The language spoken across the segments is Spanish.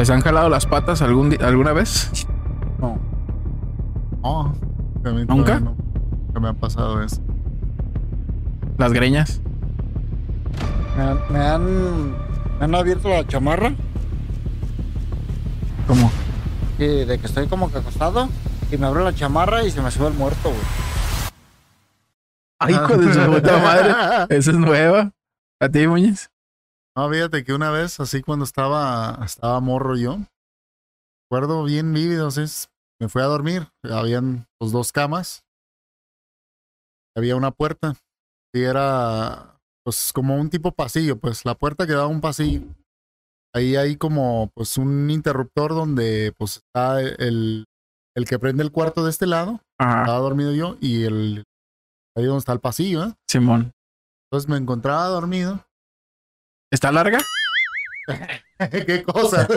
¿Les han jalado las patas algún alguna vez? No. No. ¿Nunca? No, me ha pasado eso. ¿Las greñas? Me han, me han, abierto la chamarra. ¿Cómo? Sí, de que estoy como que acostado y me abro la chamarra y se me sube el muerto, güey. Ay, hijo de su puta madre. Esa es nueva. ¿A ti, Muñiz? No, fíjate que una vez, así cuando estaba, estaba morro yo, recuerdo bien vívidos, es, me fui a dormir, habían pues, dos camas, había una puerta, y era pues como un tipo pasillo, pues la puerta quedaba un pasillo. Ahí hay como pues un interruptor donde pues está el, el que prende el cuarto de este lado, estaba dormido yo, y el ahí donde está el pasillo, ¿eh? Simón. Entonces me encontraba dormido. ¿Está larga? ¿Qué cosa?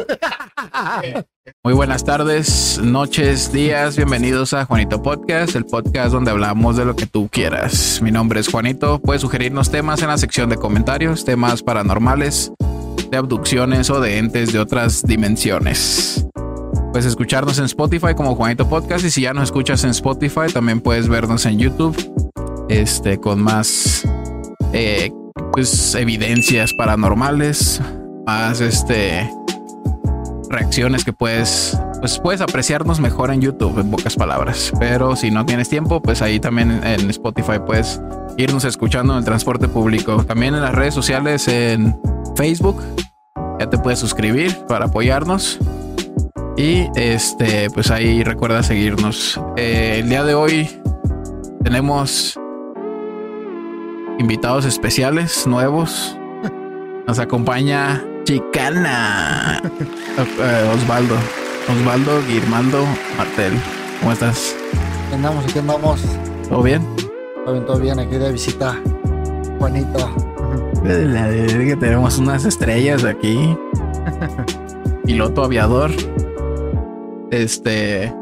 Muy buenas tardes, noches, días. Bienvenidos a Juanito Podcast, el podcast donde hablamos de lo que tú quieras. Mi nombre es Juanito. Puedes sugerirnos temas en la sección de comentarios, temas paranormales, de abducciones o de entes de otras dimensiones. Puedes escucharnos en Spotify como Juanito Podcast y si ya nos escuchas en Spotify, también puedes vernos en YouTube, este, con más eh, pues evidencias paranormales, más este reacciones que puedes pues puedes apreciarnos mejor en YouTube en pocas palabras, pero si no tienes tiempo, pues ahí también en Spotify puedes irnos escuchando en el transporte público, también en las redes sociales en Facebook, ya te puedes suscribir para apoyarnos. Y este, pues ahí recuerda seguirnos. Eh, el día de hoy tenemos invitados especiales nuevos. Nos acompaña Chicana eh, Osvaldo. Osvaldo Guirmando Martel. ¿Cómo estás? ¿Qué andamos? ¿Qué andamos? ¿Todo bien? Todo bien, todo bien. Aquí de visita. Juanito. Que tenemos unas estrellas aquí. Piloto aviador. Este.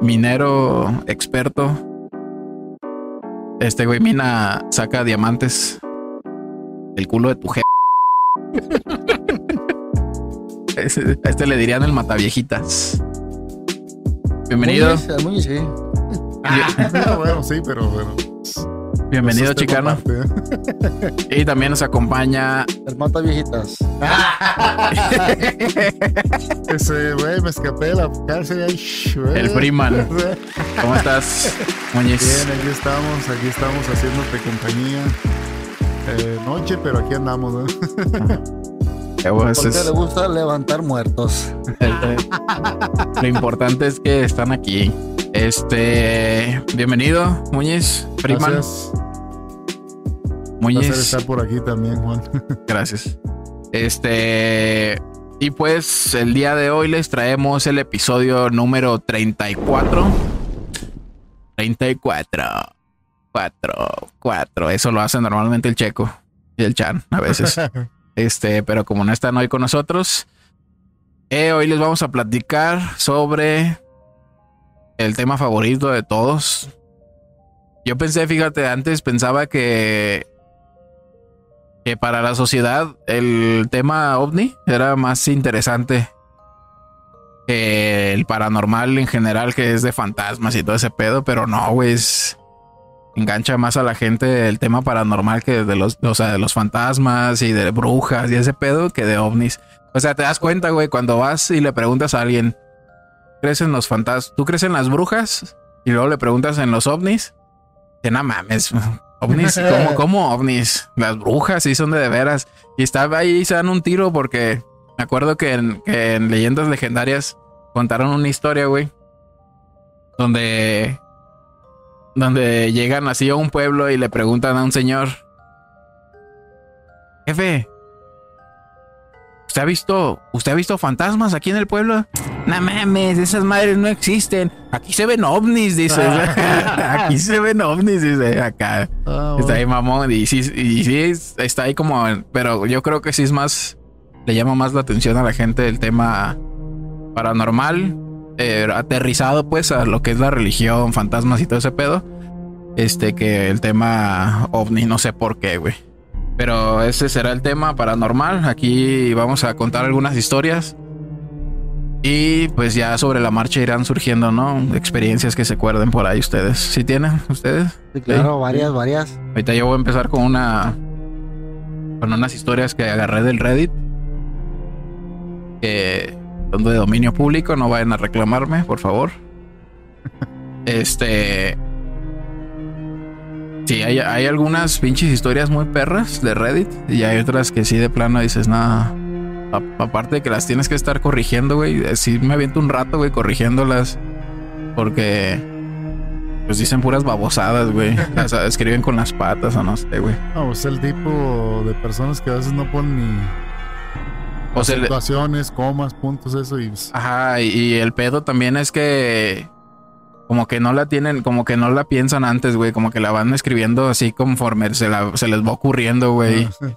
Minero experto este güey mina saca diamantes. El culo de tu jefe. a este le dirían el mataviejitas. Bienvenido. Muy, sí. Ah, bueno, sí, pero bueno. Bienvenido, chicano. y también nos acompaña. El mata viejitas. Ese, güey, me escapé de la cárcel. El Freeman. ¿Cómo estás, Muñiz? Bien, aquí estamos, aquí estamos haciéndote compañía. Eh, noche, pero aquí andamos, ¿no? Porque le gusta levantar muertos. Lo importante es que están aquí. Este, bienvenido, Muñiz, Freeman. Gracias. Muñiz. estar por aquí también, Juan. Gracias. Este, y pues el día de hoy les traemos el episodio número 34. 34. 4, 4. Eso lo hace normalmente el checo y el chan a veces. este, pero como no están hoy con nosotros, eh, hoy les vamos a platicar sobre el tema favorito de todos. Yo pensé, fíjate, antes pensaba que que para la sociedad el tema ovni era más interesante que el paranormal en general, que es de fantasmas y todo ese pedo, pero no, güey, engancha más a la gente el tema paranormal que de los, o sea, de los fantasmas y de brujas y ese pedo que de ovnis. O sea, te das cuenta, güey, cuando vas y le preguntas a alguien, ¿crees en los fantasmas? ¿Tú crees en las brujas? Y luego le preguntas en los ovnis. Que no mames, ovnis, ¿cómo, cómo ovnis? Las brujas sí son de de veras. Y estaba ahí y se dan un tiro porque me acuerdo que en, que en leyendas legendarias contaron una historia, güey. Donde donde llegan así a un pueblo y le preguntan a un señor, jefe, ¿usted ha visto, usted ha visto fantasmas aquí en el pueblo? No mames, esas madres no existen. Aquí se ven ovnis, dice. aquí se ven ovnis, dice. Acá ah, está ahí mamón. Y sí, y sí, está ahí como, pero yo creo que sí es más, le llama más la atención a la gente el tema paranormal eh, aterrizado pues a lo que es la religión, fantasmas y todo ese pedo. Este que el tema ovni, no sé por qué, güey. Pero ese será el tema paranormal. Aquí vamos a contar algunas historias. Y pues ya sobre la marcha irán surgiendo, ¿no? Experiencias que se acuerden por ahí ustedes. ¿Sí tienen ustedes? Sí, claro, varias, varias. Ahorita yo voy a empezar con una. Con unas historias que agarré del Reddit. Que son de dominio público, no vayan a reclamarme, por favor. Este. Sí, hay, hay algunas pinches historias muy perras de Reddit. Y hay otras que sí de plano dices, nada. Aparte de que las tienes que estar corrigiendo, güey. Sí me aviento un rato, güey, corrigiéndolas. Porque. Pues dicen puras babosadas, güey. Sea, escriben con las patas o no sé, güey. No, pues el tipo de personas que a veces no ponen ni O sea, situaciones, comas, puntos, eso y pues, Ajá, y, y el pedo también es que como que no la tienen, como que no la piensan antes, güey, como que la van escribiendo así conforme se, la, se les va ocurriendo, güey, ah, sí.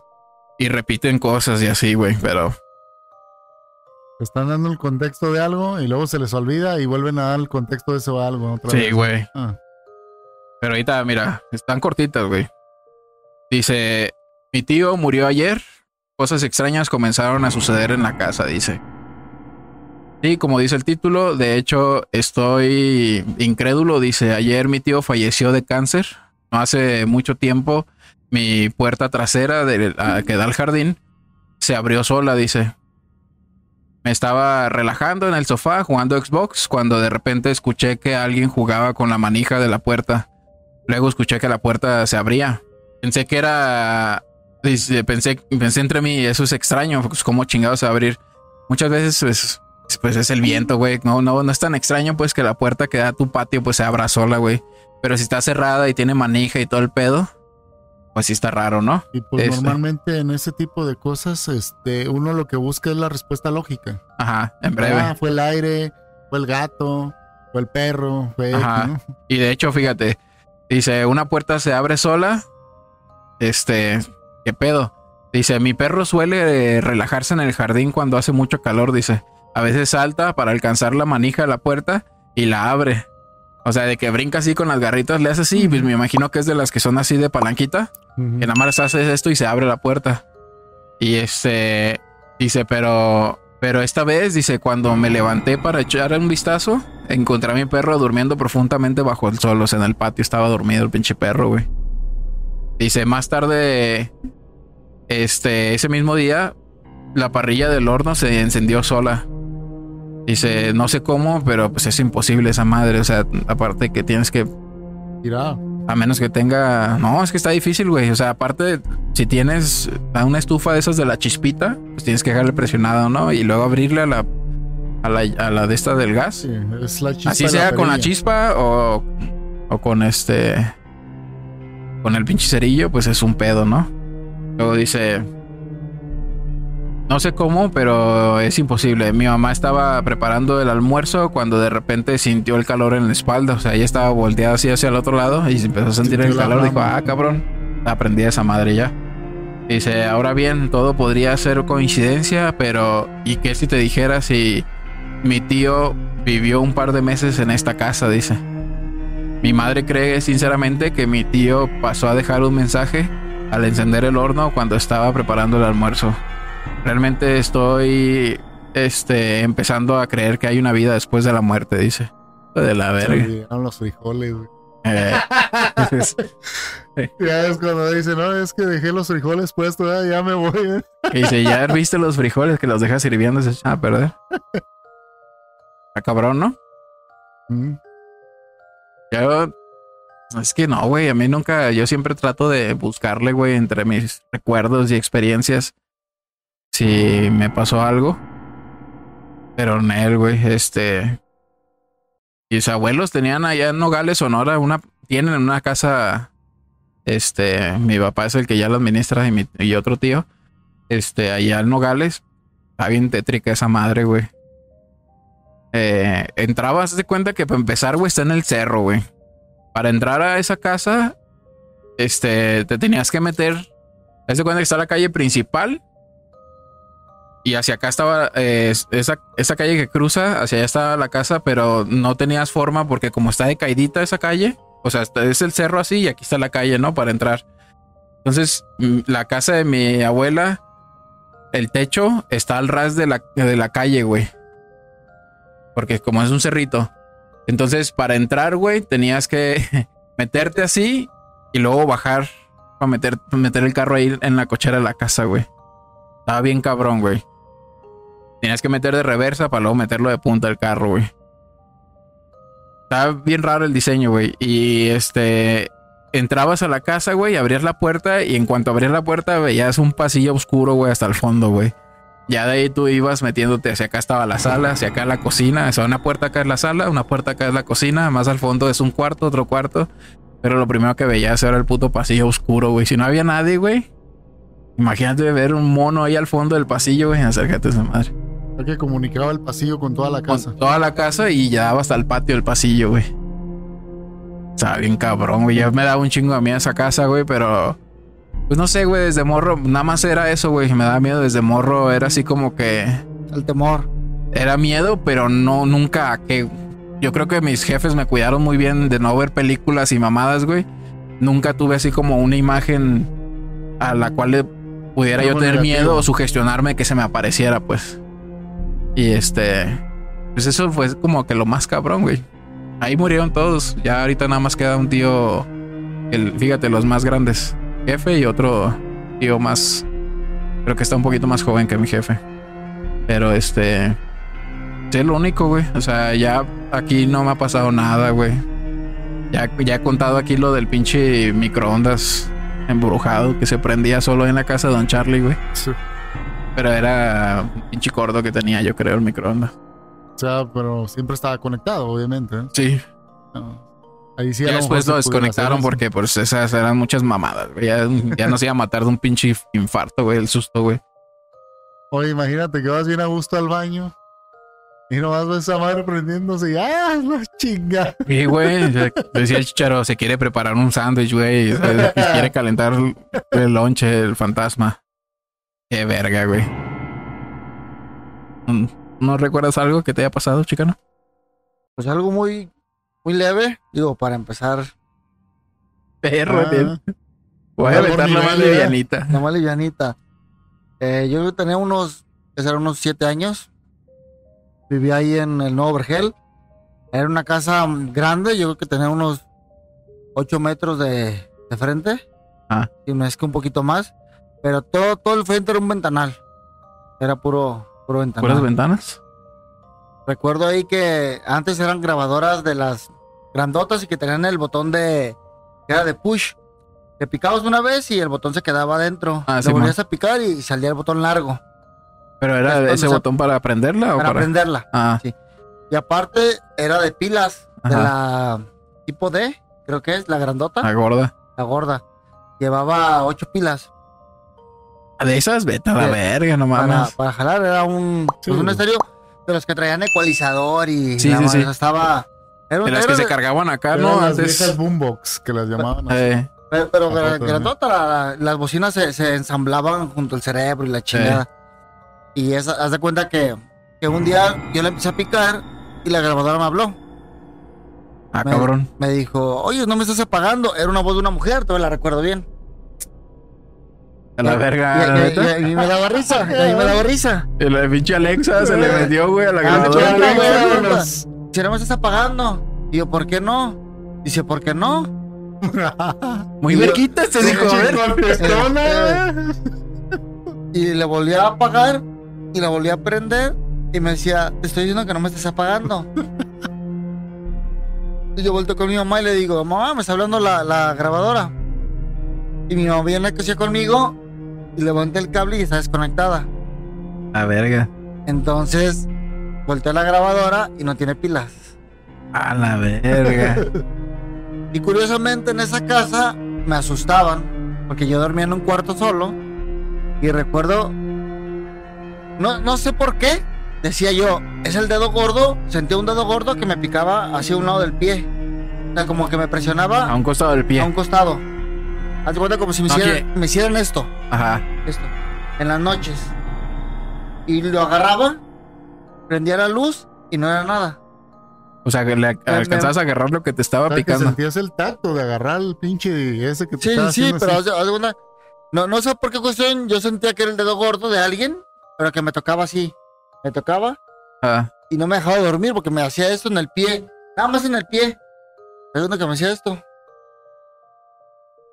y repiten cosas y así, güey, pero están dando el contexto de algo y luego se les olvida y vuelven a dar el contexto de eso a algo otra sí, vez. güey. Ah, Pero ahorita, mira, están cortitas, güey. Dice, mi tío murió ayer, cosas extrañas comenzaron a suceder en la casa, dice. Sí, como dice el título, de hecho estoy incrédulo, dice, ayer mi tío falleció de cáncer, no hace mucho tiempo mi puerta trasera que da al jardín se abrió sola, dice. Me estaba relajando en el sofá jugando Xbox cuando de repente escuché que alguien jugaba con la manija de la puerta. Luego escuché que la puerta se abría. Pensé que era. Pensé, pensé entre mí, eso es extraño, pues chingados a abrir. Muchas veces, pues, pues es el viento, güey. No, no, no es tan extraño, pues, que la puerta que da a tu patio, pues se abra sola, güey. Pero si está cerrada y tiene manija y todo el pedo, pues sí está raro, ¿no? y pues Este. normalmente en ese tipo de cosas, este, uno lo que busca es la respuesta lógica. Ajá, en breve. Ah, fue el aire, fue el gato, fue el perro, fue Ajá. Y de hecho, fíjate, dice, una puerta se abre sola. Este, ¿qué pedo? Dice, mi perro suele eh, relajarse en el jardín cuando hace mucho calor, dice. A veces salta para alcanzar la manija de la puerta y la abre. O sea, de que brinca así con las garritas, le hace así, pues me imagino que es de las que son así de palanquita, que nada más haces esto y se abre la puerta. Y este, dice, pero, pero esta vez, dice, cuando me levanté para echar un vistazo, encontré a mi perro durmiendo profundamente bajo el sol. O sea, en el patio estaba dormido el pinche perro, güey. Dice, más tarde, este, ese mismo día, la parrilla del horno se encendió sola. Dice, no sé cómo, pero pues es imposible esa madre. O sea, aparte que tienes que Mira, a menos que tenga. No, es que está difícil, güey. O sea, aparte, si tienes una estufa de esas de la chispita, pues tienes que dejarle presionada, ¿no? Y luego abrirle a la. A la, a la de esta del gas. sí, es la chispa Así sea con la chispa o. O con este. Con el pinche cerillo, pues es un pedo, ¿no? Luego dice. No sé cómo, pero es imposible. Mi mamá estaba preparando el almuerzo cuando de repente sintió el calor en la espalda. O sea, ella estaba volteada así hacia el otro lado y se empezó a sentir el calor. Dijo, ah, cabrón. Aprendí esa madre ya. Dice, ahora bien, todo podría ser coincidencia, pero ¿y qué si te dijera si mi tío vivió un par de meses en esta casa? Dice. Mi madre cree sinceramente que mi tío pasó a dejar un mensaje al encender el horno cuando estaba preparando el almuerzo. Realmente estoy este empezando a creer que hay una vida después de la muerte, dice. De la verga. los frijoles, güey. Eh, Ya es cuando dice, no, es que dejé los frijoles puestos, ah, ya me voy. eh". y dice, ya viste los frijoles que los dejas sirviendo se echan a perder. Está cabrón, ¿no? Mm. Yo, es que no, güey, a mí nunca, yo siempre trato de buscarle, güey, entre mis recuerdos y experiencias, si me pasó algo. Pero en él, güey, este... Sus abuelos tenían allá en Nogales, Sonora, una, tienen una casa, este, mi papá es el que ya la administra y, mi, otro tío, este, allá en Nogales, está bien tétrica esa madre, güey. Eh, entrabas de cuenta que para empezar, güey, está en el cerro, güey. Para entrar a esa casa, este, te tenías que meter. Haz de cuenta que está la calle principal. Y hacia acá estaba eh, esa, esa calle que cruza, hacia allá estaba la casa, pero no tenías forma porque como está decaidita esa calle, o sea, es el cerro así y aquí está la calle, ¿no? Para entrar. Entonces, mm, la casa de mi abuela, el techo está al ras de la, de la calle, güey. Porque como es un cerrito. Entonces, para entrar, güey, tenías que meterte así y luego bajar para meter, meter el carro ahí en la cochera de la casa, güey. Estaba bien cabrón, güey. Tenías que meter de reversa para luego meterlo de punta el carro, güey. Estaba bien raro el diseño, güey. Y este. Entrabas a la casa, güey, abrías la puerta y en cuanto abrías la puerta veías un pasillo oscuro, güey, hasta el fondo, güey. Ya de ahí tú ibas metiéndote hacia acá estaba la sala, hacia acá la cocina. O sea, una puerta acá es la sala, una puerta acá es la cocina, más al fondo es un cuarto, otro cuarto. Pero lo primero que veías era el puto pasillo oscuro, güey. Si no había nadie, güey. Imagínate ver un mono ahí al fondo del pasillo, güey. Acércate a esa madre. Que comunicaba el pasillo con toda la casa. Con toda la casa y ya daba hasta el patio del pasillo, güey. O sea, bien cabrón, güey. Ya me daba un chingo de miedo esa casa, güey, pero. Pues no sé, güey, desde morro, nada más era eso, güey. Me daba miedo desde morro, era así como que. El temor. Era miedo, pero no, nunca que. Yo creo que mis jefes me cuidaron muy bien de no ver películas y mamadas, güey. Nunca tuve así como una imagen a la cual le pudiera yo tener negativo. miedo o sugestionarme que se me apareciera, pues. Y este. Pues eso fue como que lo más cabrón, güey. Ahí murieron todos. Ya ahorita nada más queda un tío. El, fíjate, los más grandes. Jefe y otro tío más. Creo que está un poquito más joven que mi jefe. Pero este. Es lo único, güey. O sea, ya aquí no me ha pasado nada, güey. Ya, ya he contado aquí lo del pinche microondas embrujado que se prendía solo en la casa de Don Charlie, güey. Sí. Pero era un pinche cordo que tenía, yo creo, el microondas. O sea, pero siempre estaba conectado, obviamente. ¿eh? Sí. No. Ahí sí. Ya después lo desconectaron porque pues esas eran muchas mamadas, güey. Ya, ya nos iba a matar de un pinche infarto, güey, el susto, güey. Oye, imagínate que vas bien a gusto al baño y nomás ves a esa madre prendiéndose y ¡ah, la chinga! Y, güey, decía el chicharo, se quiere preparar un sándwich, güey. Quiere calentar el lonche, el fantasma. Qué verga, güey. ¿No- ¿No recuerdas algo que te haya pasado, chicano? Pues algo muy, muy leve. Digo, para empezar, Perro, Ah, tío. Voy a aventar la más livianita. la más livianita. Eh, yo tenía unos, que serán unos siete años. Vivía ahí en el Nuevo Vergel. Era una casa grande, yo creo que tenía unos ocho metros de, de frente. Ah. Y no es que un poquito más. Pero todo, todo el frente era un ventanal. Era puro, puro ventanal. ¿Puras ventanas? Recuerdo ahí que antes eran grabadoras de las grandotas y que tenían el botón de. que era de push. Que picabas una vez y el botón se quedaba adentro. Ah, Lo sí, volvías a picar y salía el botón largo ¿Pero era Entonces, ese botón para prenderla o para para...? prenderla. Ah, Y aparte era de pilas de la tipo D, creo que es, la grandota, la gorda. la gorda. Llevaba ocho pilas. De esas, vete a la verga, no Para, mames. para jalar era un, Sí. pues un estéreo de los que traían ecualizador y Sí, la sí, sí. estaba. Era, un- De las era que se cargaban acá, ¿no? las Antes. viejas boombox que las llamaban. así. Eh, Pero, pero la- la- las bocinas se, se ensamblaban junto al cerebro y la chingada. Y esa, haz de cuenta que, que un día yo le empecé a picar y la grabadora me habló. ah, Me- cabrón. Me dijo, oye, no me estás apagando. Era una voz de una mujer, todavía la recuerdo bien. A la verga, y, y- neta. y- y me daba risa, y a mí me daba risa. Y la pinche Alexa se le metió, güey, a la Ah, grabadora. Si no me estás apagando. Y yo, ¿por qué no? Dice, ¿por qué no? Muy Y yo- verguita se dijo, ver. Contestona. Y le volví a apagar y la volví a prender y me decía, te estoy diciendo que no me estés apagando. y yo vuelto con mi mamá y le digo, mamá, me está hablando la, la grabadora. Y mi mamá viene que sea conmigo y levanté el cable y está desconectada. La verga. Entonces, volteé la grabadora y no tiene pilas. A la verga. Y curiosamente en esa casa me asustaban porque yo dormía en un cuarto solo y recuerdo, no, no sé por qué, decía yo, es el dedo gordo, sentía un dedo gordo que me picaba hacia un lado del pie. O sea, como que me presionaba A un costado del a un pie. costado. Haz de cuenta como si me No, hicieran, me hicieran esto, Ajá. esto, en las noches. Y lo agarraba, prendía la luz y no era nada. O sea, que le alcanzabas a agarrar lo que te estaba O sea, que picando. sentías el tacto de agarrar el pinche ese que te Sí, estaba sí, pero cuenta No, no sé por qué cuestión yo sentía que era el dedo gordo de alguien, pero que me tocaba así. Me tocaba Ah, y no me dejaba dormir porque me hacía esto en el pie. Nada más en el pie. Segundo que me hacía esto.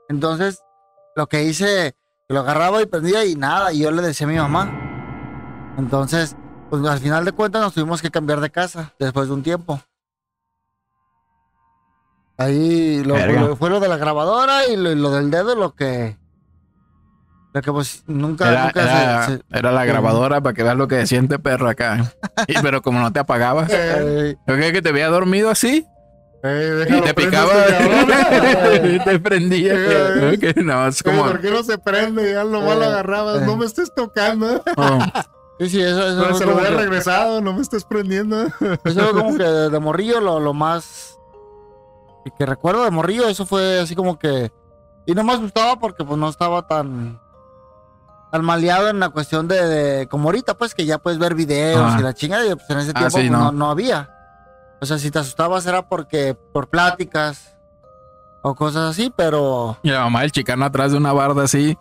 Entonces, lo que hice, lo agarraba y prendía y nada, y yo le decía a mi mamá. Entonces, pues al final de cuentas nos tuvimos que cambiar de casa después de un tiempo. Ahí lo, lo- fue lo de la grabadora y lo, lo del dedo, lo que. Lo que pues nunca, era, nunca era- se- se- era la grabadora para que veas lo que siente perro acá. Y, pero como no te apagabas, eh, ¿yo creí que te había dormido así? Eh, Y te picaba este y te prendía. Eh. No, es como. ¿Por qué no se prende? Ya lo Eh, agarrabas. eh. No me estés tocando. oh, sí, sí, eso, eso Pero se lo había que- regresado. No me estés prendiendo. Eso como que de, de morrillo lo, lo más que, que recuerdo de morrillo, eso fue así como que y no me asustaba porque pues no estaba tan tan maleado en la cuestión de, de- como ahorita pues que ya puedes ver videos Ajá. y la chingada y pues en ese Ah, tiempo sí, pues, no. no. no había. O sea, si te asustabas era porque por pláticas o cosas así, pero Y la mamá del chicano atrás de una barda así,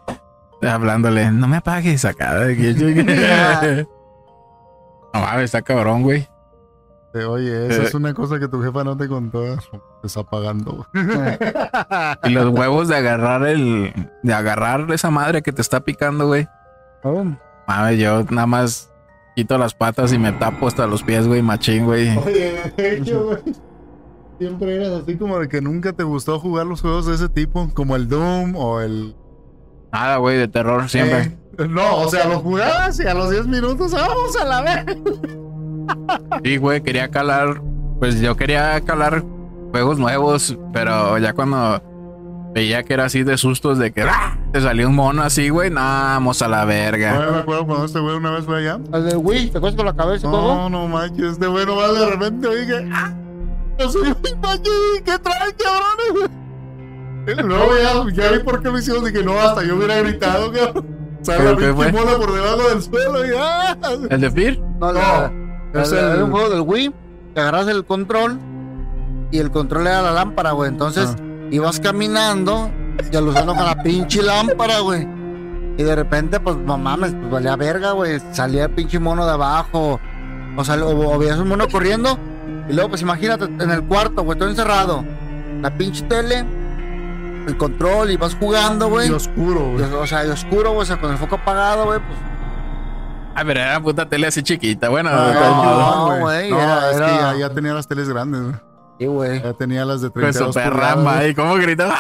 hablándole, no me apagues acá. de que- no mames, está cabrón, güey. Oye, esa Eh. es una cosa que tu jefa no te contó. Te está pagando. Y los huevos de agarrar el. De agarrar esa madre que te está picando, güey. oh, Mames, yo nada más quito las patas y me tapo hasta los pies, güey, machín, güey. Oye, de hecho, güey. Siempre eras así como de que nunca te gustó jugar los juegos de ese tipo, como el Doom o el. Nada, güey, de terror siempre. Eh, no, o sea, lo jugabas y a los 10 minutos, vamos a la vez. Sí, güey, quería calar. Pues yo quería calar juegos nuevos, pero ya cuando veía que era así de sustos de que ¡ah! te salió un mono así, güey, nah, vamos a la verga. Oye, me acuerdo cuando este güey una vez fue allá. el de Wii, ¿te con la cabeza y todo? No, no manches, este güey nomás de repente oye ¡ah! Yo soy un manches, ¿qué traen, cabrones? Y Luego ya, ya vi por qué lo hicieron, dije, no, hasta yo hubiera gritado, cabrón. Sale la mola por debajo del suelo y ¡ah! ¿El de Fear? No, No, la- es el- un juego del Wii, te agarras el control y el control era la lámpara, güey. Entonces Ah. Ibas caminando y alucinando con la pinche lámpara, güey. Y de repente, pues, no mames, pues valía verga, güey. Salía el pinche mono de abajo. O sea, o, o veías un mono corriendo. Y luego, pues imagínate, en el cuarto, güey, todo encerrado. La pinche tele, el control y vas jugando, Y güey. oscuro, Y, güey. O sea, y oscuro, güey, o sea, con el foco apagado, güey, pues. Ah, pero era puta tele así chiquita. Bueno, Ah, no, modos. no, güey, No, era- es que ya tenía las teles grandes, güey. Sí, güey. Ya tenía las de Con 32 su perra, pulgadas. ¿y cómo gritaba?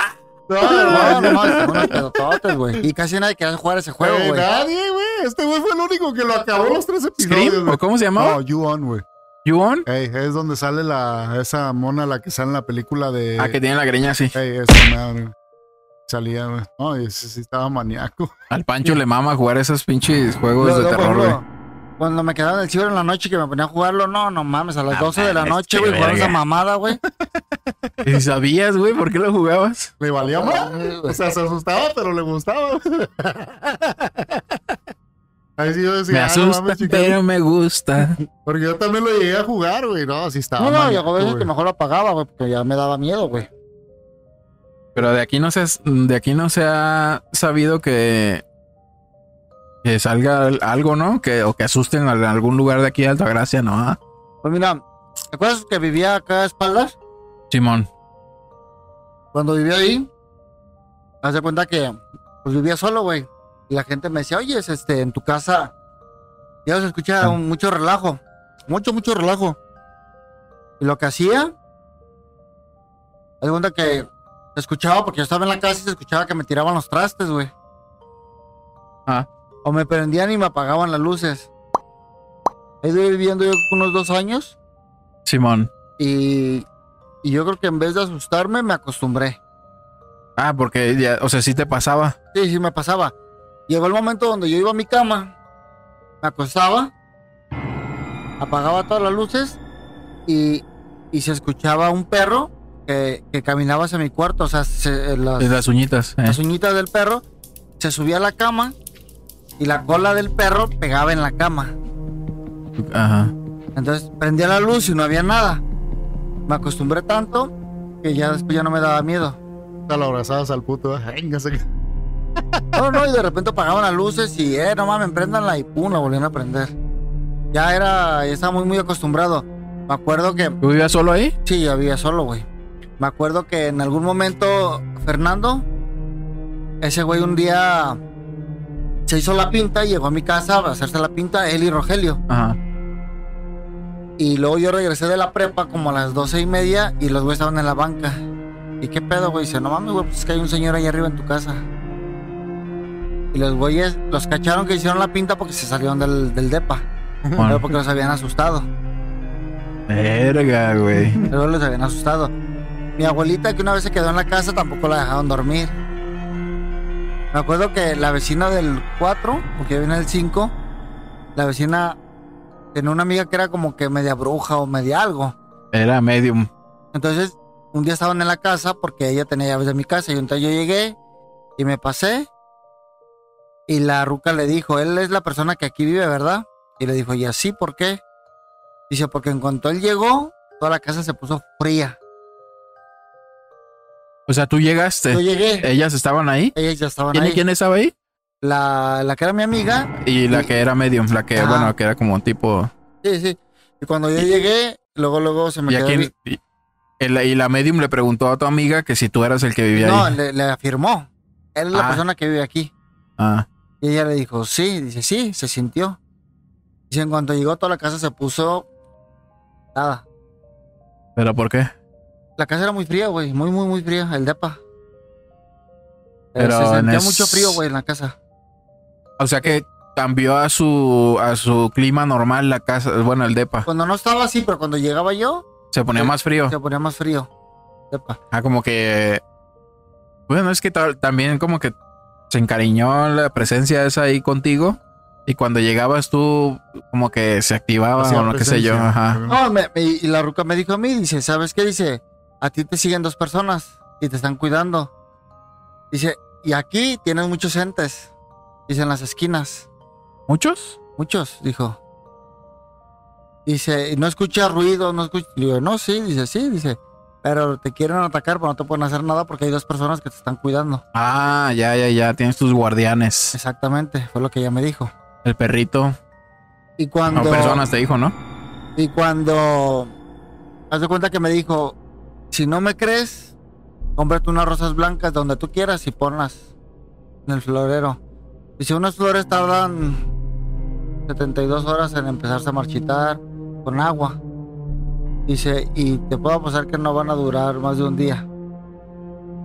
No, no, no, no, güey. Y casi nadie quería jugar ese juego, Eh, güey. nadie, güey. Este güey fue el único que lo acabó los tres episodios, ¿Scream? güey. ¿O cómo se llamaba? No, You On, güey. ¿You On? Ey, es donde sale la, esa mona, la que sale en la película de... Ah, que tiene la greña así. Ey, esa madre. Salía, güey. No, ese sí estaba maníaco. Al Pancho le mama jugar esos pinches juegos de terror, güey. Cuando me quedaba en el ciber en la noche que me ponía a jugarlo, no, no mames, a las Ah, 12 de la noche, güey, verga. esa mamada, güey. ¿Y sabías, güey, por qué lo jugabas? Le valía más. Ay, güey. O sea, se asustaba, pero le gustaba. Ahí sí yo decía, Me "Ah, no asusta, mames, chica". pero me gusta. Porque yo también lo llegué a jugar, güey. No, así estaba. No, no, y maníaco, a veces que mejor lo apagaba, güey, porque ya me daba miedo, güey. Pero de aquí no se, de aquí no se ha sabido que, que salga algo, ¿no? Que, o que asusten en algún lugar de aquí de Altagracia, ¿no? Ah, Pues mira, ¿te acuerdas que vivía acá a espaldas? Simón. Cuando vivía ahí, haz de cuenta que pues vivía solo, güey. Y la gente me decía, oye, es, este, en tu casa ya se escucha Ah. mucho relajo. Mucho, mucho relajo. Y lo que hacía, haz de cuenta que se escuchaba, porque yo estaba en la casa y se escuchaba que me tiraban los trastes, güey. Ah. O me prendían y me apagaban las luces. He ido viviendo yo unos dos años Simón. y, y yo creo que en vez de asustarme me acostumbré. Ah, porque ya, o sea, sí te pasaba. Sí, sí me pasaba. Llegó el momento donde yo iba a mi cama, me acostaba, apagaba todas las luces y, y se escuchaba un perro que, que caminaba hacia mi cuarto. O sea, se- las, Es las uñitas. eh. las uñitas del perro se subía a la cama y la cola del perro pegaba en la cama. Ajá. Entonces prendía la luz y no había nada. Me acostumbré tanto que ya después ya no me daba miedo. Te lo abrazabas al puto. ¿eh? Véngase. No, no, y de repente apagaban las luces y, eh, no mames, prendanla y pum, la volvían a prender. Ya era, ya estaba muy, muy acostumbrado. Me acuerdo que, ¿Tú vivías solo ahí? sí, yo vivía solo, güey. Me acuerdo que en algún momento, Fernando, ese güey un día se hizo la pinta y llegó a mi casa a hacerse la pinta, él y Rogelio. Ajá. Y luego yo regresé de la prepa como a las doce y media y los güeyes estaban en la banca. ¿Y qué pedo, güey? Dice, no mames, güey, pues es que hay un señor ahí arriba en tu casa. Y los güeyes los cacharon que hicieron la pinta porque se salieron del, del depa. Pero Bueno, porque los habían asustado. verga, güey. Luego los habían asustado. Mi abuelita que una vez se quedó en la casa tampoco la dejaron dormir. Me acuerdo que la vecina del 4, porque yo vine el 5, la vecina tenía una amiga que era como que media bruja o media algo. Era medium. Entonces, un día estaban en la casa porque ella tenía llaves de mi casa y entonces yo llegué y me pasé y la ruca le dijo, él es la persona que aquí vive, ¿verdad? Y le dijo, ¿y así por qué? Dice, porque en cuanto él llegó, toda la casa se puso fría. O sea, tú llegaste. Yo llegué, Ellas estaban ahí. ellas ya estaban ¿Quién, ahí. quién estaba ahí? La, la que era mi amiga, Y la Y- que era medium, la que, bueno, que era como tipo. sí, sí. Y cuando yo llegué, luego, luego se me ¿Y, a quedó... quién- y, el- y la medium le preguntó a tu amiga que si tú eras el que vivía No, ahí. le, le afirmó. Él es la Ah. persona que vive aquí. Ah, Y ella le dijo, sí, dice, sí, se sintió. Dice, en cuanto llegó toda la casa se puso nada. ¿pero por qué? La casa era muy fría, güey, muy, muy, muy fría, el depa. Pero se sentía es- mucho frío, güey, en la casa. O sea que cambió a su a su clima normal la casa, bueno, el depa. Cuando no estaba así, pero cuando llegaba yo, Se ponía más frío. se ponía más frío. Depa. Ah, como que. Bueno, es que ta- también como que se encariñó la presencia esa ahí contigo. Y cuando llegabas tú, como que se activaba o lo que sé yo. Ajá. No, me- me- y la ruca me dijo a mí, dice, ¿sabes qué? Dice, a ti te siguen dos personas y te están cuidando. Dice, y aquí tienes muchos entes. Dice, en las esquinas. ¿Muchos? Muchos, dijo. Dice, ¿y no escucha ruido, no escucha. Digo, no, sí, dice, sí, dice. Pero te quieren atacar, pero no te pueden hacer nada porque hay dos personas que te están cuidando. Ah, ya, ya, ya. Tienes tus guardianes. Exactamente, fue lo que ella me dijo. El perrito. Y No, cuando. personas te dijo, ¿no? Y cuando. Haz de cuenta que me dijo: Si no me crees, cómprate unas rosas blancas donde tú quieras y ponlas en el florero. Dice: Unas flores tardan 72 horas en empezarse a marchitar con agua. Dice: Y te puedo apostar que no van a durar más de un día.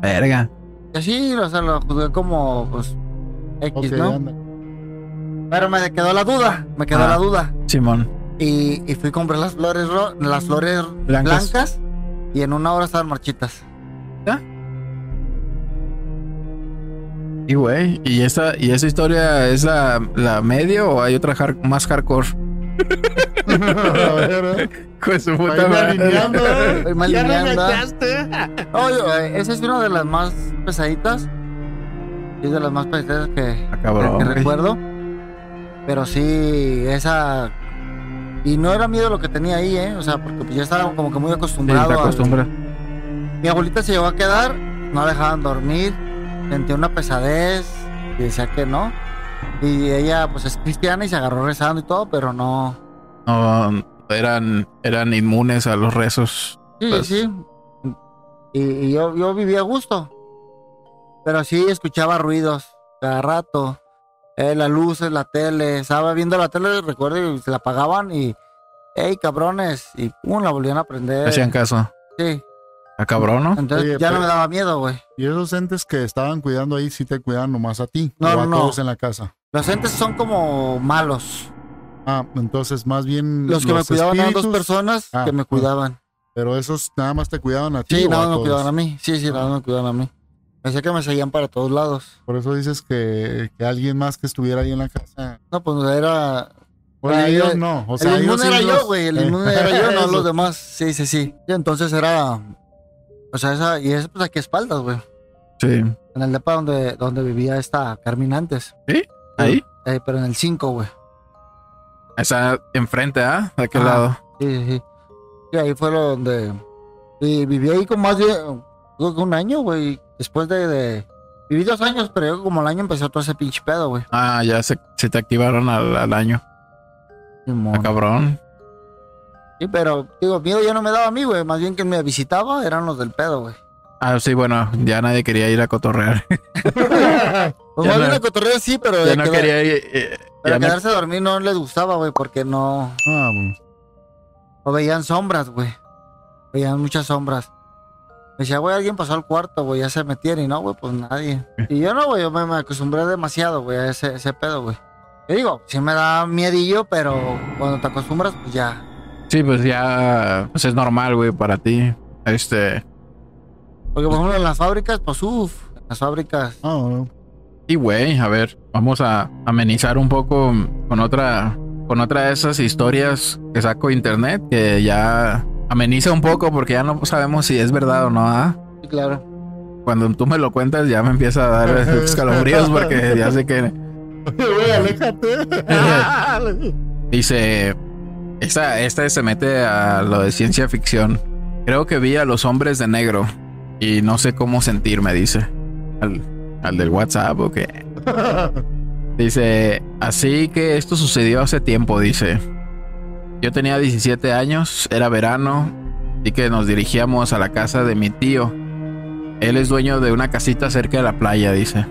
Verga. Y así, o sea, lo juzgué como, pues, X, ¿no? anda. Pero me quedó la duda, me quedó Ah. la duda. Simón. Y, y fui a comprar las flores, ro- las flores Blancas. blancas. Y en una hora estaban marchitas. Y güey, ¿y esa, y esa historia es la, la medio o hay otra más hardcore? A ver, ¿eh? Con su puta madre. ¿eh? Mal Ya ¿eh? Oye, esa es una de las más pesaditas. Es de las más pesaditas que, Ah, que recuerdo. Pero sí, esa. Y no era miedo lo que tenía ahí, ¿eh? O sea, porque pues ya estaba como que muy Sí, acostumbrado. te acostumbras. Mi abuelita se llegó a quedar, no dejaban dormir, sentía una pesadez y decía que no. Y ella, pues es cristiana y se agarró rezando y todo, pero no. No, eran, eran inmunes a los rezos. Sí, Pues- sí. Y, y yo, yo vivía a gusto. Pero sí escuchaba ruidos cada rato. Eh, las luces, la tele. Estaba viendo la tele, recuerdo, y se la apagaban y. ¡Ey, cabrones! Y pum, la volvían a prender. Hacían caso. Sí. A cabrón, ¿no? Entonces Oye, ya no me daba miedo, güey. Y esos entes que estaban cuidando ahí sí te cuidan nomás a ti. No, o a no, todos en la casa. Los entes son como malos. Ah, entonces más bien. Los que me cuidaban eran dos personas Ah, que me ah. cuidaban. Pero esos nada más te cuidaban a ti. Sí, nada más me cuidaban a mí. Sí, sí, nada más me cuidaban a mí. Pensé que me seguían para todos lados. Por eso dices que, que alguien más que estuviera ahí en la casa. No, pues era. Ah, ellos yo- no. O sea, el ellos inmune era sí yo, güey. El eh, inmune era yo, no los demás. Sí, sí, sí. Y entonces era. O sea, esa. Y es pues aquí a espaldas, güey. Sí. En el depa donde, donde vivía esta Carmen antes. Ahí. Eh, pero en el 5, güey. Está enfrente, ¿ah? De aquel Ah. lado. Sí, sí, sí. Y ahí fue lo donde. Y viví ahí con más de. creo que un año, güey. Después de, de- Viví dos años, pero yo como el año empezó todo ese pinche pedo, güey. Ah, ya se, se te activaron al, al año. Ah, cabrón. Sí, pero digo, miedo ya no me daba a mí, güey. Más bien que me visitaba eran los del pedo, güey. Ah, sí, bueno, ya nadie quería ir a cotorrear. Pues más bien no- a cotorreo sí, pero, ya no quedar- quería ir. eh, pero ya no- quedarse a dormir no les gustaba, güey, porque no... Ah, bueno. O veían sombras, güey. Veían muchas sombras. Me decía, güey, alguien pasó al cuarto, güey, ya se metieron. Y no, güey, pues nadie. Y yo no, güey, yo me, me acostumbré demasiado, güey, a ese, ese pedo, güey. Yo digo, sí me da miedillo, pero cuando te acostumbras, pues ya. Sí, pues ya pues es normal, güey, para ti. Este. Porque, por ejemplo, en las fábricas, pues, uff, en las fábricas. Bueno. Y güey, a ver, vamos a amenizar un poco con otra con otra de esas historias que saco de internet que ya ameniza un poco porque ya no sabemos si es verdad o no. ¿ah? Sí, claro. Cuando tú me lo cuentas ya me empieza a dar escalofríos porque ya sé que Güey, aléjate. dice esta esta se mete a lo de ciencia ficción. Creo que vi a los hombres de negro y no sé cómo sentirme, dice. Al, al del WhatsApp o qué. Dice, así que esto sucedió hace tiempo, dice. Yo tenía 17 años, era verano, y que nos dirigíamos a la casa de mi tío. Él es dueño de una casita cerca de la playa, dice.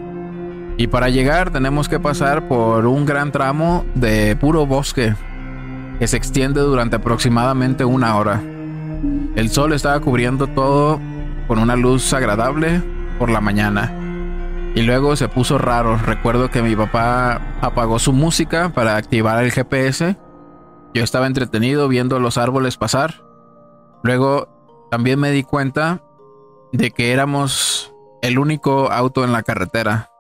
Y para llegar tenemos que pasar por un gran tramo de puro bosque que se extiende durante aproximadamente una hora. El sol estaba cubriendo todo con una luz agradable por la mañana. Y luego se puso raro. Recuerdo que mi papá apagó su música para activar el GPS. Yo estaba entretenido viendo los árboles pasar. Luego también me di cuenta de que éramos el único auto en la carretera.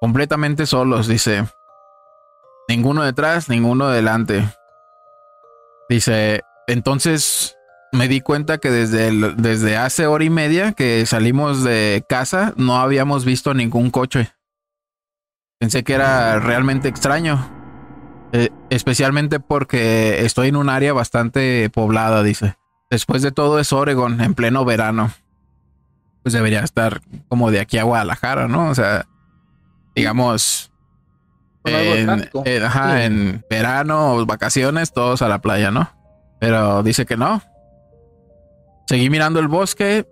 Completamente solos, dice. Ninguno detrás, ninguno delante. Dice, entonces me di cuenta que desde, desde hace hora y media que salimos de casa no habíamos visto ningún coche. Pensé que era realmente extraño. Eh, especialmente porque estoy en un área bastante poblada, dice. Después de todo es Oregon, en pleno verano. Pues debería estar como de aquí a Guadalajara, ¿no? O sea, digamos, en, tráfico. en- ajá, Sí. en verano o vacaciones, todos a la playa, ¿no? Pero dice que no. Seguí mirando el bosque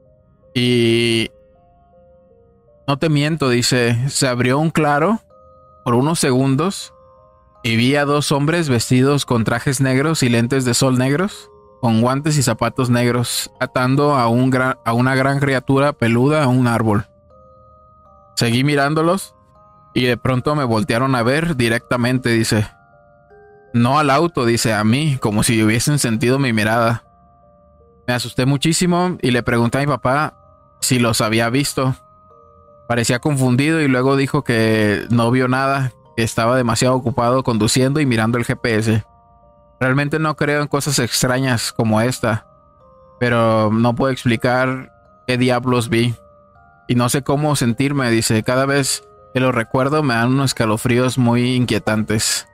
y no te miento, dice, se abrió un claro por unos segundos y vi a dos hombres vestidos con trajes negros y lentes de sol negros, con guantes y zapatos negros, atando a, un a una gran criatura peluda a un árbol. Seguí mirándolos y de pronto me voltearon a ver directamente, dice. No al auto, dice a mí, como si hubiesen sentido mi mirada. Me asusté muchísimo y le pregunté a mi papá si los había visto. Parecía confundido y luego dijo que no vio nada, estaba demasiado ocupado conduciendo y mirando el GPS. Realmente no creo en cosas extrañas como esta, pero no puedo explicar qué diablos vi. Y no sé cómo sentirme, dice, cada vez que lo recuerdo me dan unos escalofríos muy inquietantes.